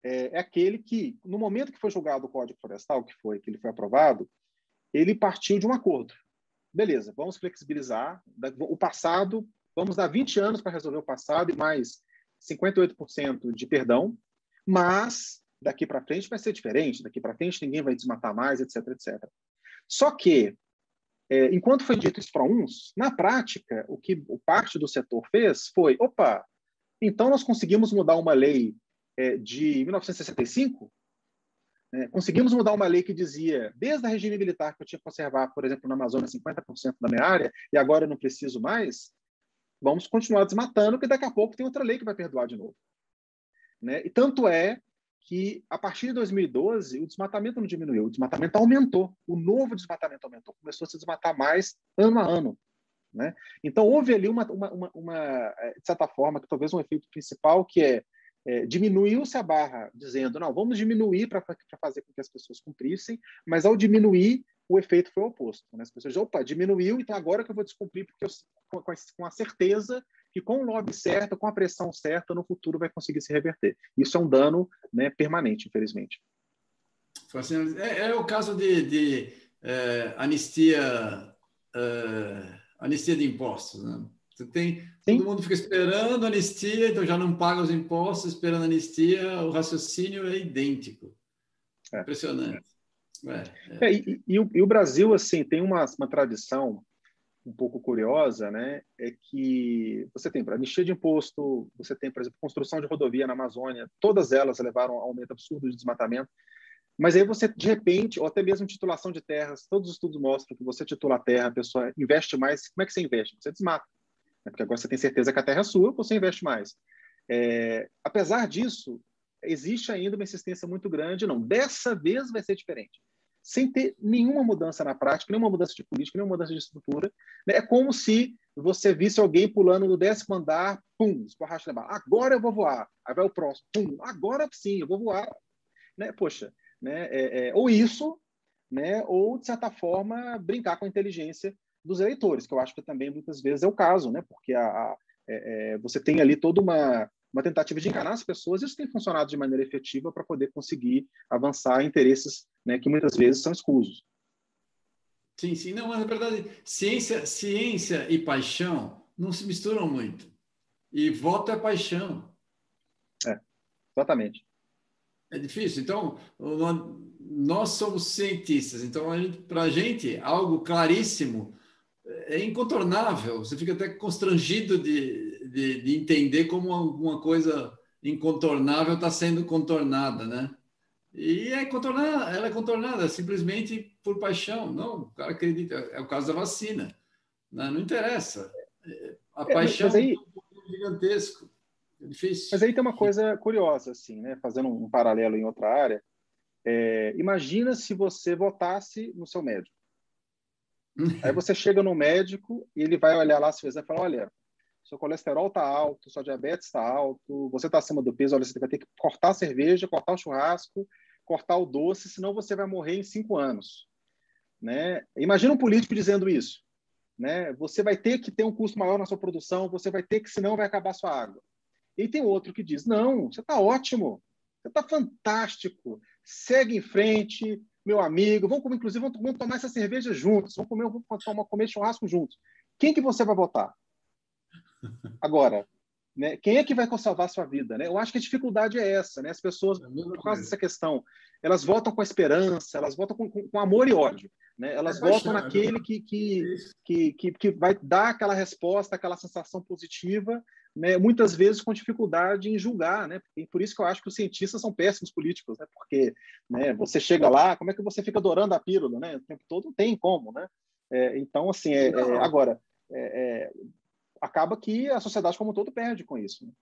é, é, aquele que, no momento que foi julgado o Código Florestal, que foi que ele foi aprovado, ele partiu de um acordo beleza, vamos flexibilizar. O passado, vamos dar 20 anos para resolver o passado e mais 58% de perdão, mas daqui para frente vai ser diferente, daqui para frente ninguém vai desmatar mais, etc, etc. Só que, é, enquanto foi dito isso para uns, na prática, o que parte do setor fez foi, opa, então nós conseguimos mudar uma lei é, de 1965 né? Conseguimos mudar uma lei que dizia, desde a regime militar, que eu tinha que conservar, por exemplo, na Amazônia, 50% da minha área, e agora eu não preciso mais, vamos continuar desmatando, que daqui a pouco tem outra lei que vai perdoar de novo. Né? E tanto é que, a partir de 2012, o desmatamento não diminuiu, o desmatamento aumentou, o novo desmatamento aumentou, começou a se desmatar mais ano a ano. Né? Então, houve ali uma, uma, uma, uma, eh, de certa forma, que talvez um efeito principal, que é é, diminuiu-se a barra, dizendo, não, vamos diminuir para fazer com que as pessoas cumprissem, mas ao diminuir, o efeito foi o oposto. Né? As pessoas, opa, diminuiu, então agora que eu vou descumprir, porque eu, com, a certeza que com o lobby certo, com a pressão certa, no futuro vai conseguir se reverter. Isso é um dano né, permanente, infelizmente. Assim, é, é, o caso de, de é, anistia, é, anistia de impostos, né? Você tem, Sim. todo mundo fica esperando anistia, então já não paga os impostos, esperando anistia, o raciocínio é idêntico. É. Impressionante. É, é. E, e, o, e, o, Brasil assim tem uma, uma tradição um pouco curiosa, né? É que você tem para anistia de imposto, você tem, por exemplo, construção de rodovia na Amazônia, todas elas levaram a um aumento absurdo de desmatamento. Mas aí você, de repente, ou até mesmo titulação de terras, todos os estudos mostram que você titula a terra, a pessoa investe mais. Como é que você investe? Você desmata. Né? Porque agora você tem certeza que a terra é sua, você investe mais. É, apesar disso, existe ainda uma insistência muito grande. Não, dessa vez vai ser diferente sem ter nenhuma mudança na prática, nenhuma mudança de política, nenhuma mudança de estrutura. Né? É como se você visse alguém pulando no décimo andar, pum, escorracha na agora eu vou voar. Aí vai o próximo, pum, agora sim, eu vou voar. Né? Poxa, né? É, é, ou isso, né? ou, de certa forma, brincar com a inteligência dos eleitores, que eu acho que também muitas vezes é o caso, né? porque a, a é, é você tem ali toda uma, uma tentativa de enganar as pessoas, isso tem funcionado de maneira efetiva para poder conseguir avançar interesses né, que muitas vezes são escusos. Sim, sim, não, mas na verdade, ciência, ciência e paixão não se misturam muito. E voto é paixão. É, exatamente. É difícil. Então, nós somos cientistas. Então, para a gente, algo claríssimo é incontornável. Você fica até constrangido de, de, de entender como alguma coisa incontornável está sendo contornada, né? E é contornada, ela é contornada simplesmente por paixão. Não, o cara acredita. É o caso da vacina. Não, né? não interessa. A é, paixão aí, é um gigantesco. É difícil. Mas aí tem uma coisa curiosa, assim, né? Fazendo um paralelo em outra área. É, imagina se você votasse no seu médico. aí você chega no médico e ele vai olhar lá, se você falar, olha, seu colesterol está alto, sua diabetes está alto, você está acima do peso, olha, você vai ter que cortar a cerveja, cortar o churrasco, cortar o doce, senão você vai morrer em cinco anos. Né? Imagina um político dizendo isso. Né? Você vai ter que ter um custo maior na sua produção, você vai ter que, senão vai acabar a sua água. E tem outro que diz, não, você está ótimo, você está fantástico, segue em frente, meu amigo, vamos comer, inclusive, vamos, vamos tomar essa cerveja juntos, vamos comer, vamos tomar, comer churrasco juntos. Quem que você vai votar? Agora, né, quem é que vai salvar a sua vida? Né? Eu acho que a dificuldade é essa. Né? As pessoas, é por causa dessa questão, elas votam com esperança, elas votam com, com, com amor e ódio. Né? Elas é votam né? naquele que, que, que, que, que vai dar aquela resposta, aquela sensação positiva, né? muitas vezes com dificuldade em julgar. Né? E por isso que eu acho que os cientistas são péssimos políticos, né? porque né, você chega lá, como é que você fica adorando a pílula? Né? O tempo todo não tem como. Né? É, então, assim, é, é agora, é, é acaba que a sociedade como um todo perde com isso. Né?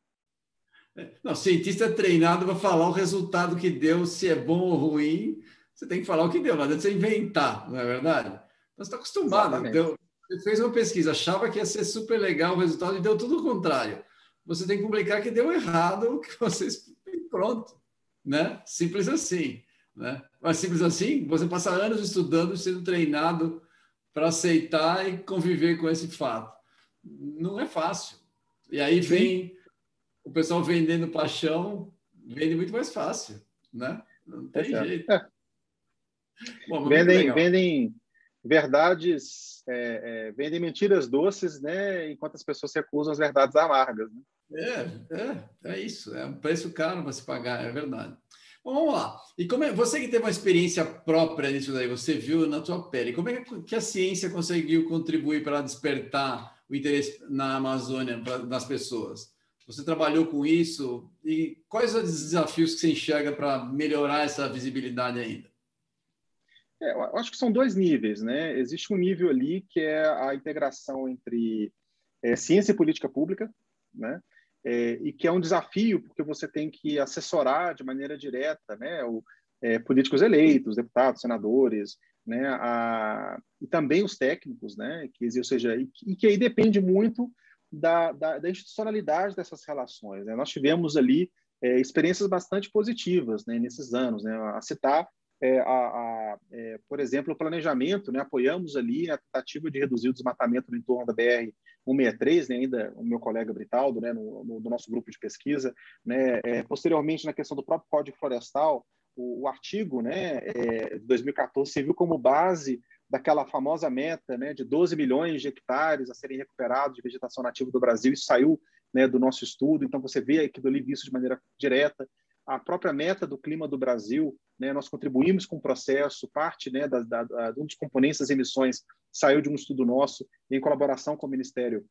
É, não, cientista treinado para falar o resultado que deu, se é bom ou ruim, você tem que falar o que deu, não adianta você inventar, não é verdade? Então, você está acostumado. Deu, você fez uma pesquisa, achava que ia ser super legal o resultado e deu tudo o contrário. Você tem que publicar que deu errado o que vocês. Pronto. Né? Simples assim. Né? Mas simples assim, você passa anos estudando, sendo treinado para aceitar e conviver com esse fato não é fácil. E aí vem Sim. o pessoal vendendo paixão, vende muito mais fácil, né? Não tem é jeito. É. Bom, vendem, vendem verdades, é, é, vendem mentiras doces, né? Enquanto as pessoas recusam as verdades amargas. Né? É, é, é isso. É um preço caro para se pagar, é verdade. Bom, vamos lá. E como é, você que teve uma experiência própria nisso daí, você viu na sua pele, como é que a ciência conseguiu contribuir para despertar o interesse na Amazônia das pessoas? Você trabalhou com isso e quais os desafios que você enxerga para melhorar essa visibilidade ainda? É, eu acho que são dois níveis, né? Existe um nível ali que é a integração entre é, ciência e política pública, né? É, e que é um desafio porque você tem que assessorar de maneira direta, né? O, é, políticos eleitos, deputados, senadores, né, a, e também os técnicos, né, que, ou seja, e, e que aí depende muito da, da, da institucionalidade dessas relações. Né? Nós tivemos ali é, experiências bastante positivas né, nesses anos, né, a citar, é, a, a, é, por exemplo, o planejamento, né, apoiamos ali a tentativa de reduzir o desmatamento no entorno da BR 163, né, ainda o meu colega Britaldo, né, no, no, no nosso grupo de pesquisa, né, é, posteriormente na questão do próprio Código Florestal, o, o artigo né, é, de 2014 serviu como base daquela famosa meta né, de 12 milhões de hectares a serem recuperados de vegetação nativa do Brasil. Isso saiu né, do nosso estudo, então você vê aquilo ali visto de maneira direta. A própria meta do clima do Brasil né, nós contribuímos com o processo, parte né, da, da, da, um dos componentes das emissões saiu de um estudo nosso, em colaboração com o Ministério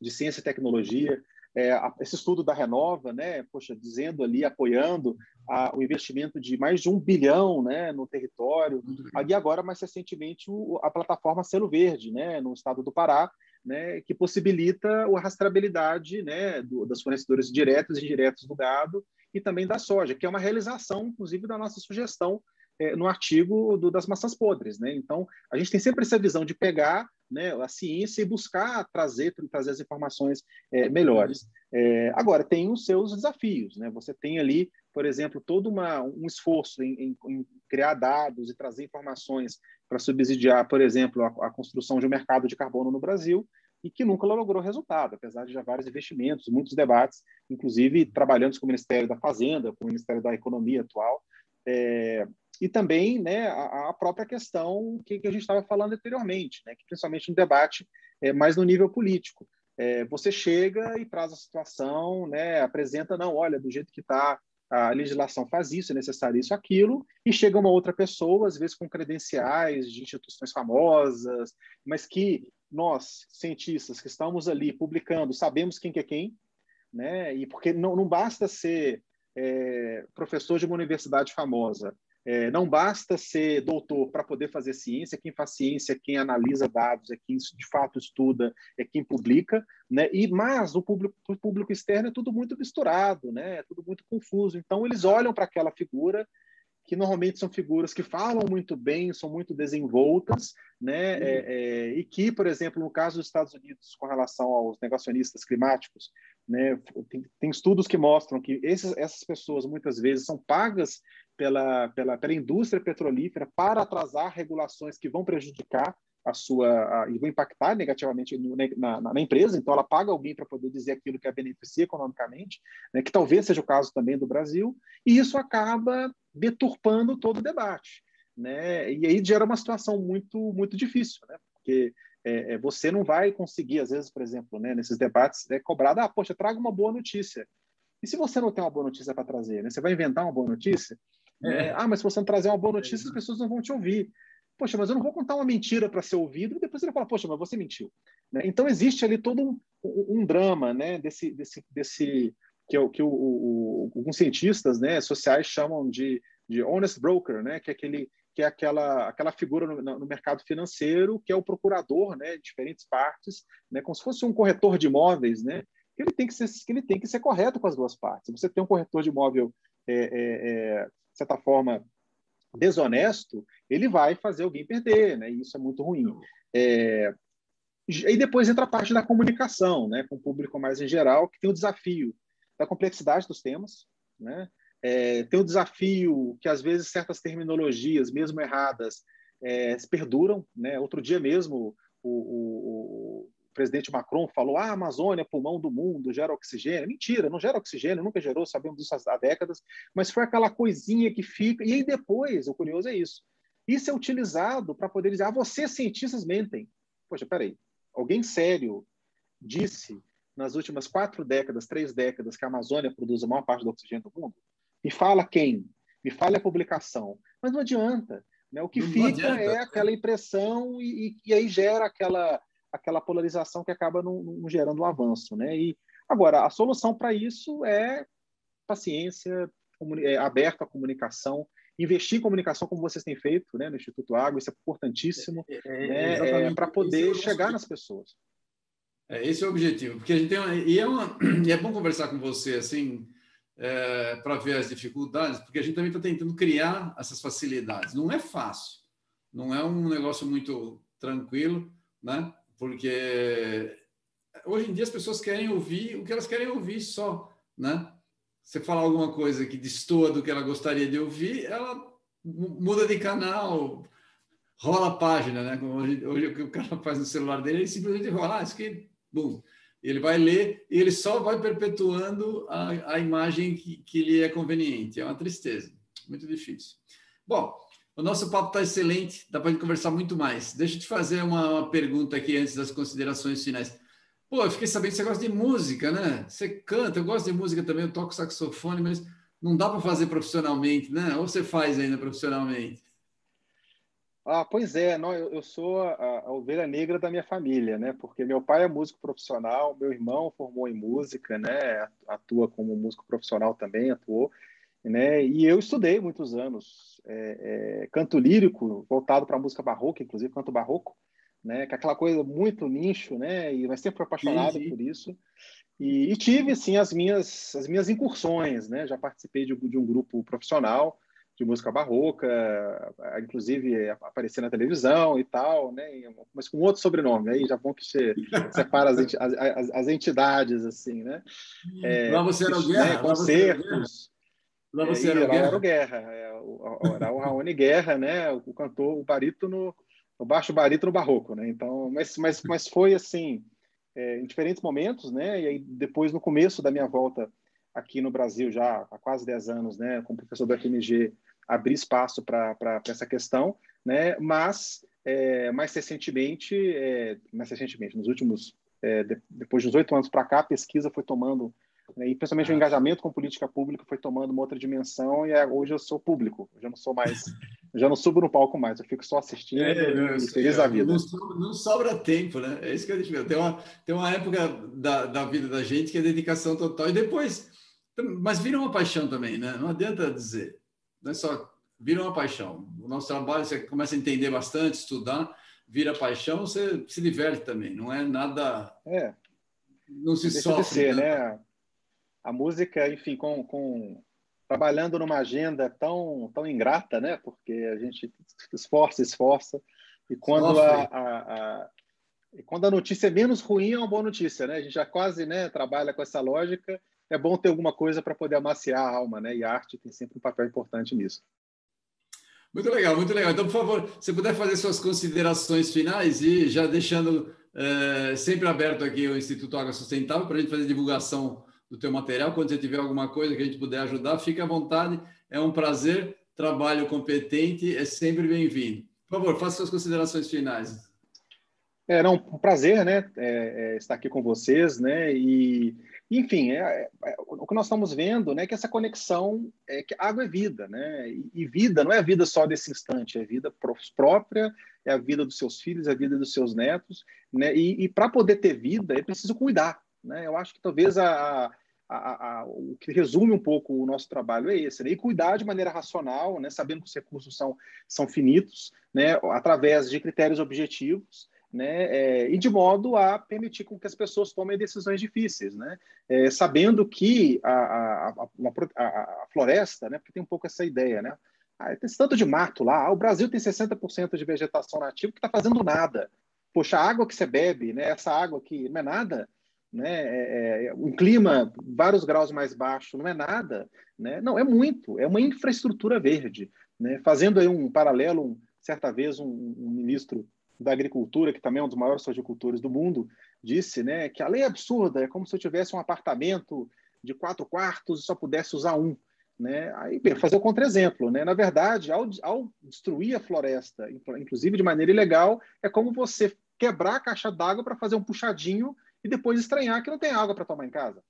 de Ciência e Tecnologia, é, esse estudo da Renova, né, poxa, dizendo ali, apoiando a, o investimento de mais de um bilhão né, no território, e agora, mais recentemente, o, a plataforma Selo Verde, né, no estado do Pará, né, que possibilita a rastreabilidade né, do, das fornecedores diretos e indiretos do gado e também da soja, que é uma realização, inclusive, da nossa sugestão é, no artigo do, das maçãs podres. Né? Então, a gente tem sempre essa visão de pegar né, a ciência e buscar trazer, trazer as informações é, melhores. É, agora, tem os seus desafios. Né? Você tem ali, por exemplo, todo uma, um esforço em, em, em criar dados e trazer informações para subsidiar, por exemplo, a, a construção de um mercado de carbono no Brasil, e que nunca logrou resultado, apesar de já vários investimentos, muitos debates, inclusive trabalhando com o Ministério da Fazenda, com o Ministério da Economia atual, é, e também né, a, a própria questão que, que a gente estava falando anteriormente, né, que principalmente no debate é, mais no nível político. É, você chega e traz a situação, né, apresenta, não, olha, do jeito que está a legislação faz isso, é necessário isso, aquilo, e chega uma outra pessoa, às vezes com credenciais de instituições famosas, mas que nós, cientistas que estamos ali publicando, sabemos quem que é quem, né? E porque não, não basta ser é, professor de uma universidade famosa, é, não basta ser doutor para poder fazer ciência, quem faz ciência é quem analisa dados, é quem de fato estuda, é quem publica, né? E mas o público, o público externo é tudo muito misturado, né? É tudo muito confuso. Então eles olham para aquela figura que normalmente são figuras que falam muito bem, são muito desenvoltas, né? Uhum. É, é, e que, por exemplo, no caso dos Estados Unidos, com relação aos negacionistas climáticos, né? Tem, tem estudos que mostram que esses, essas pessoas muitas vezes são pagas pela, pela, pela indústria petrolífera para atrasar regulações que vão prejudicar a sua a, e vão impactar negativamente no, na, na, na, empresa. Então, ela paga alguém para poder dizer aquilo que a beneficia economicamente, né, que talvez seja o caso também do Brasil, e isso acaba deturpando todo o debate. Né? E aí gera uma situação muito, muito difícil, né? porque é, é, você não vai conseguir, às vezes, por exemplo, né, nesses debates, é cobrado, ah, poxa, traga uma boa notícia. E se você não tem uma boa notícia para trazer, né? você vai inventar uma boa notícia? É. ah, mas se você não trazer uma boa notícia, as pessoas não vão te ouvir. Poxa, mas eu não vou contar uma mentira para ser ouvido e depois ele fala, poxa, mas você mentiu. Né? Então existe ali todo um, um, drama, né, desse, desse, desse que, é o, que o, o, alguns cientistas, né, sociais chamam de, de honest broker, né, que é aquele que é aquela, aquela figura no, no, mercado financeiro que é o procurador, né, de diferentes partes, né, como se fosse um corretor de imóveis, né, que ele tem que ser, que ele tem que ser correto com as duas partes. Você tem um corretor de imóvel é, é, é certa forma, desonesto, ele vai fazer alguém perder, né? E isso é muito ruim. É... E depois entra a parte da comunicação, né? Com o público mais em geral, que tem o desafio da complexidade dos temas, né? É, tem o desafio que às vezes certas terminologias, mesmo erradas, é, perduram, né? Outro dia mesmo o, o, presidente Macron falou: ah, a Amazônia pulmão do mundo, gera oxigênio. Mentira, não gera oxigênio, nunca gerou, sabemos disso há décadas, mas foi aquela coisinha que fica. E aí depois, o curioso é isso. Isso é utilizado para poder dizer: ah, vocês cientistas mentem. Poxa, peraí, alguém sério disse nas últimas quatro décadas, três décadas, que a Amazônia produz a maior parte do oxigênio do mundo? Me fala quem? Me fale a publicação. Mas não adianta. Né? O que não fica adianta. é aquela impressão e, e, e aí gera aquela aquela polarização que acaba não, não gerando um avanço. Né? E, agora, a solução para isso é paciência, é, aberta à comunicação, investir em comunicação como vocês têm feito né, no Instituto Água, isso é importantíssimo é, é, né, é para poder chegar nas pessoas. É, esse é o objetivo, porque a gente tem uma, e, é uma, e é bom conversar com você assim é, para ver as dificuldades, porque a gente também está tentando criar essas facilidades. Não é fácil, não é um negócio muito tranquilo, né? porque hoje em dia as pessoas querem ouvir o que elas querem ouvir só, né? Você falar alguma coisa que destoa do que ela gostaria de ouvir, ela muda de canal, rola a página, né? Hoje, hoje o que o cara faz no celular dele, ele simplesmente rola, ah, isso aqui, bum. Ele vai ler e ele só vai perpetuando a, a imagem que, que lhe é conveniente. É uma tristeza, muito difícil. Bom, o nosso papo está excelente, dá para a gente conversar muito mais. Deixa eu te fazer uma, uma, pergunta aqui antes das considerações finais. Pô, eu fiquei sabendo que você gosta de música, né? Você canta, eu gosto de música também, eu toco saxofone, mas não dá para fazer profissionalmente, né? Ou você faz ainda profissionalmente? Ah, pois é, não, eu, eu sou a, a, ovelha negra da minha família, né? Porque meu pai é músico profissional, meu irmão formou em música, né? Atua como músico profissional também, atuou, né? E eu estudei muitos anos é, é, canto lírico voltado para música barroca, inclusive canto barroco, né? Que é aquela coisa muito nicho, né? E mas sempre fui apaixonado sim, sim. por isso. E, e, tive, sim, as minhas as minhas incursões, né? Já participei de, de um grupo profissional de música barroca, inclusive aparecer na televisão e tal, né? Mas com outro sobrenome, aí já bom que você separa as, as, as entidades, assim, né? É, lá você era o Guerra? Né? Concertos. Lá você era o Guerra? Era o Guerra, é, era o Raoni Guerra, né? O cantor, o barítono, o baixo barítono barroco, né? Então, mas, mas, mas foi assim, é, em diferentes momentos, né? E aí depois, no começo da minha volta aqui no Brasil, já há quase 10 anos, né? Como professor do FMG, abrir espaço para essa questão, né? Mas é, mais recentemente, é, mais recentemente, nos últimos, é, de, depois dos oito anos para cá, a pesquisa foi tomando, e principalmente o ah. engajamento com política pública foi tomando uma outra dimensão e é, hoje eu sou público, eu já não sou mais, já não subo no palco mais, eu fico só assistindo é, e feliz a vida. Não, não, sobra tempo, né? É isso que eu digo. Tem uma, tem uma época da, da vida da gente que é dedicação total e depois, mas vira uma paixão também, né? Não adianta dizer não é só vira uma paixão. O nosso trabalho você começa a entender bastante, estudar, vira paixão, você se diverte também. Não é nada. É. Não se Deixa sofre. De ser, né? né? A música, enfim, com, com trabalhando numa agenda tão tão ingrata, né? Porque a gente esforça, esforça e quando a, a, a e quando a notícia é menos ruim é uma boa notícia, né? A gente já quase né, trabalha com essa lógica é bom ter alguma coisa para poder amaciar a alma, né? E a arte tem sempre um papel importante nisso. Muito legal, muito legal. Então, por favor, se puder fazer suas considerações finais e já deixando é, sempre aberto aqui o Instituto Água Sustentável para a gente fazer divulgação do teu material. Quando você tiver alguma coisa que a gente puder ajudar, fique à vontade. É um prazer. Trabalho competente é sempre bem-vindo. Por favor, faça suas considerações finais. É, não, um prazer, né, é, é, estar aqui com vocês, né, e enfim, é, é, o que nós estamos vendo né, é que essa conexão, é que água é vida, né? E, e, vida não é a vida só desse instante, é vida própria, é a vida dos seus filhos, é a vida dos seus netos, né? E, e para poder ter vida, é preciso cuidar, né? Eu acho que talvez a, a, a, o que resume um pouco o nosso trabalho é esse, né? E cuidar de maneira racional, né? Sabendo que os recursos são, são finitos, né? Através de critérios objetivos, né, é, e de modo a permitir que as pessoas tomem decisões difíceis, né, é, sabendo que a, a, a, a, floresta, né, porque tem um pouco essa ideia, né, ah, tem tanto de mato lá, o Brasil tem 60% de vegetação nativa que está fazendo nada. Poxa, a água que você bebe, né, essa água que não é nada, né, é, é, um clima vários graus mais baixo não é nada, né, não, é muito, é uma infraestrutura verde. Né, fazendo aí um paralelo, um, certa vez um, um ministro da agricultura, que também é um dos maiores agricultores do mundo, disse né, que a lei é absurda, é como se eu tivesse um apartamento de quatro quartos e só pudesse usar um. Né? Aí, fazer o contra-exemplo. Né? Na verdade, ao, ao destruir a floresta, inclusive de maneira ilegal, é como você quebrar a caixa d'água para fazer um puxadinho e depois estranhar que não tem água para tomar em casa.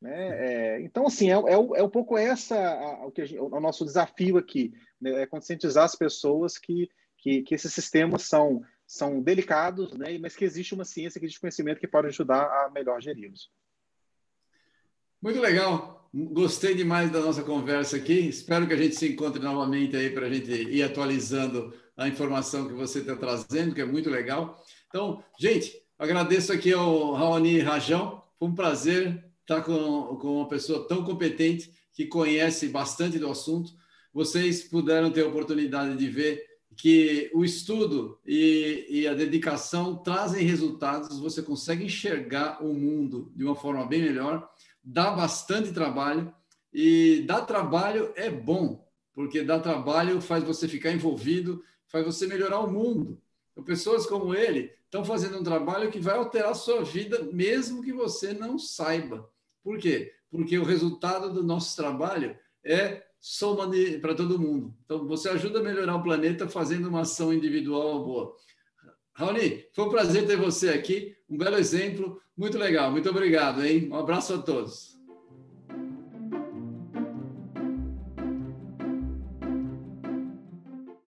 Né? É, então, assim, é, é, é, um pouco essa a, o, que gente, o nosso desafio aqui, né? é conscientizar as pessoas que que, que esses sistemas são, são delicados, né, mas que existe uma ciência, que existe conhecimento que pode ajudar a melhor geri-los. Muito legal. Gostei demais da nossa conversa aqui. Espero que a gente se encontre novamente aí para a gente ir atualizando a informação que você está trazendo, que é muito legal. Então, gente, agradeço aqui ao Raoni Rajão. Foi um prazer estar com, com uma pessoa tão competente que conhece bastante do assunto. Vocês puderam ter a oportunidade de ver que o estudo e, e, a dedicação trazem resultados, você consegue enxergar o mundo de uma forma bem melhor, dá bastante trabalho, e dar trabalho é bom, porque dar trabalho faz você ficar envolvido, faz você melhorar o mundo. Então, pessoas como ele estão fazendo um trabalho que vai alterar a sua vida, mesmo que você não saiba. Por quê? Porque o resultado do nosso trabalho é soma para todo mundo. Então, você ajuda a melhorar o planeta fazendo uma ação individual boa. Raoni, foi um prazer ter você aqui. Um belo exemplo, muito legal. Muito obrigado, hein? Um abraço a todos.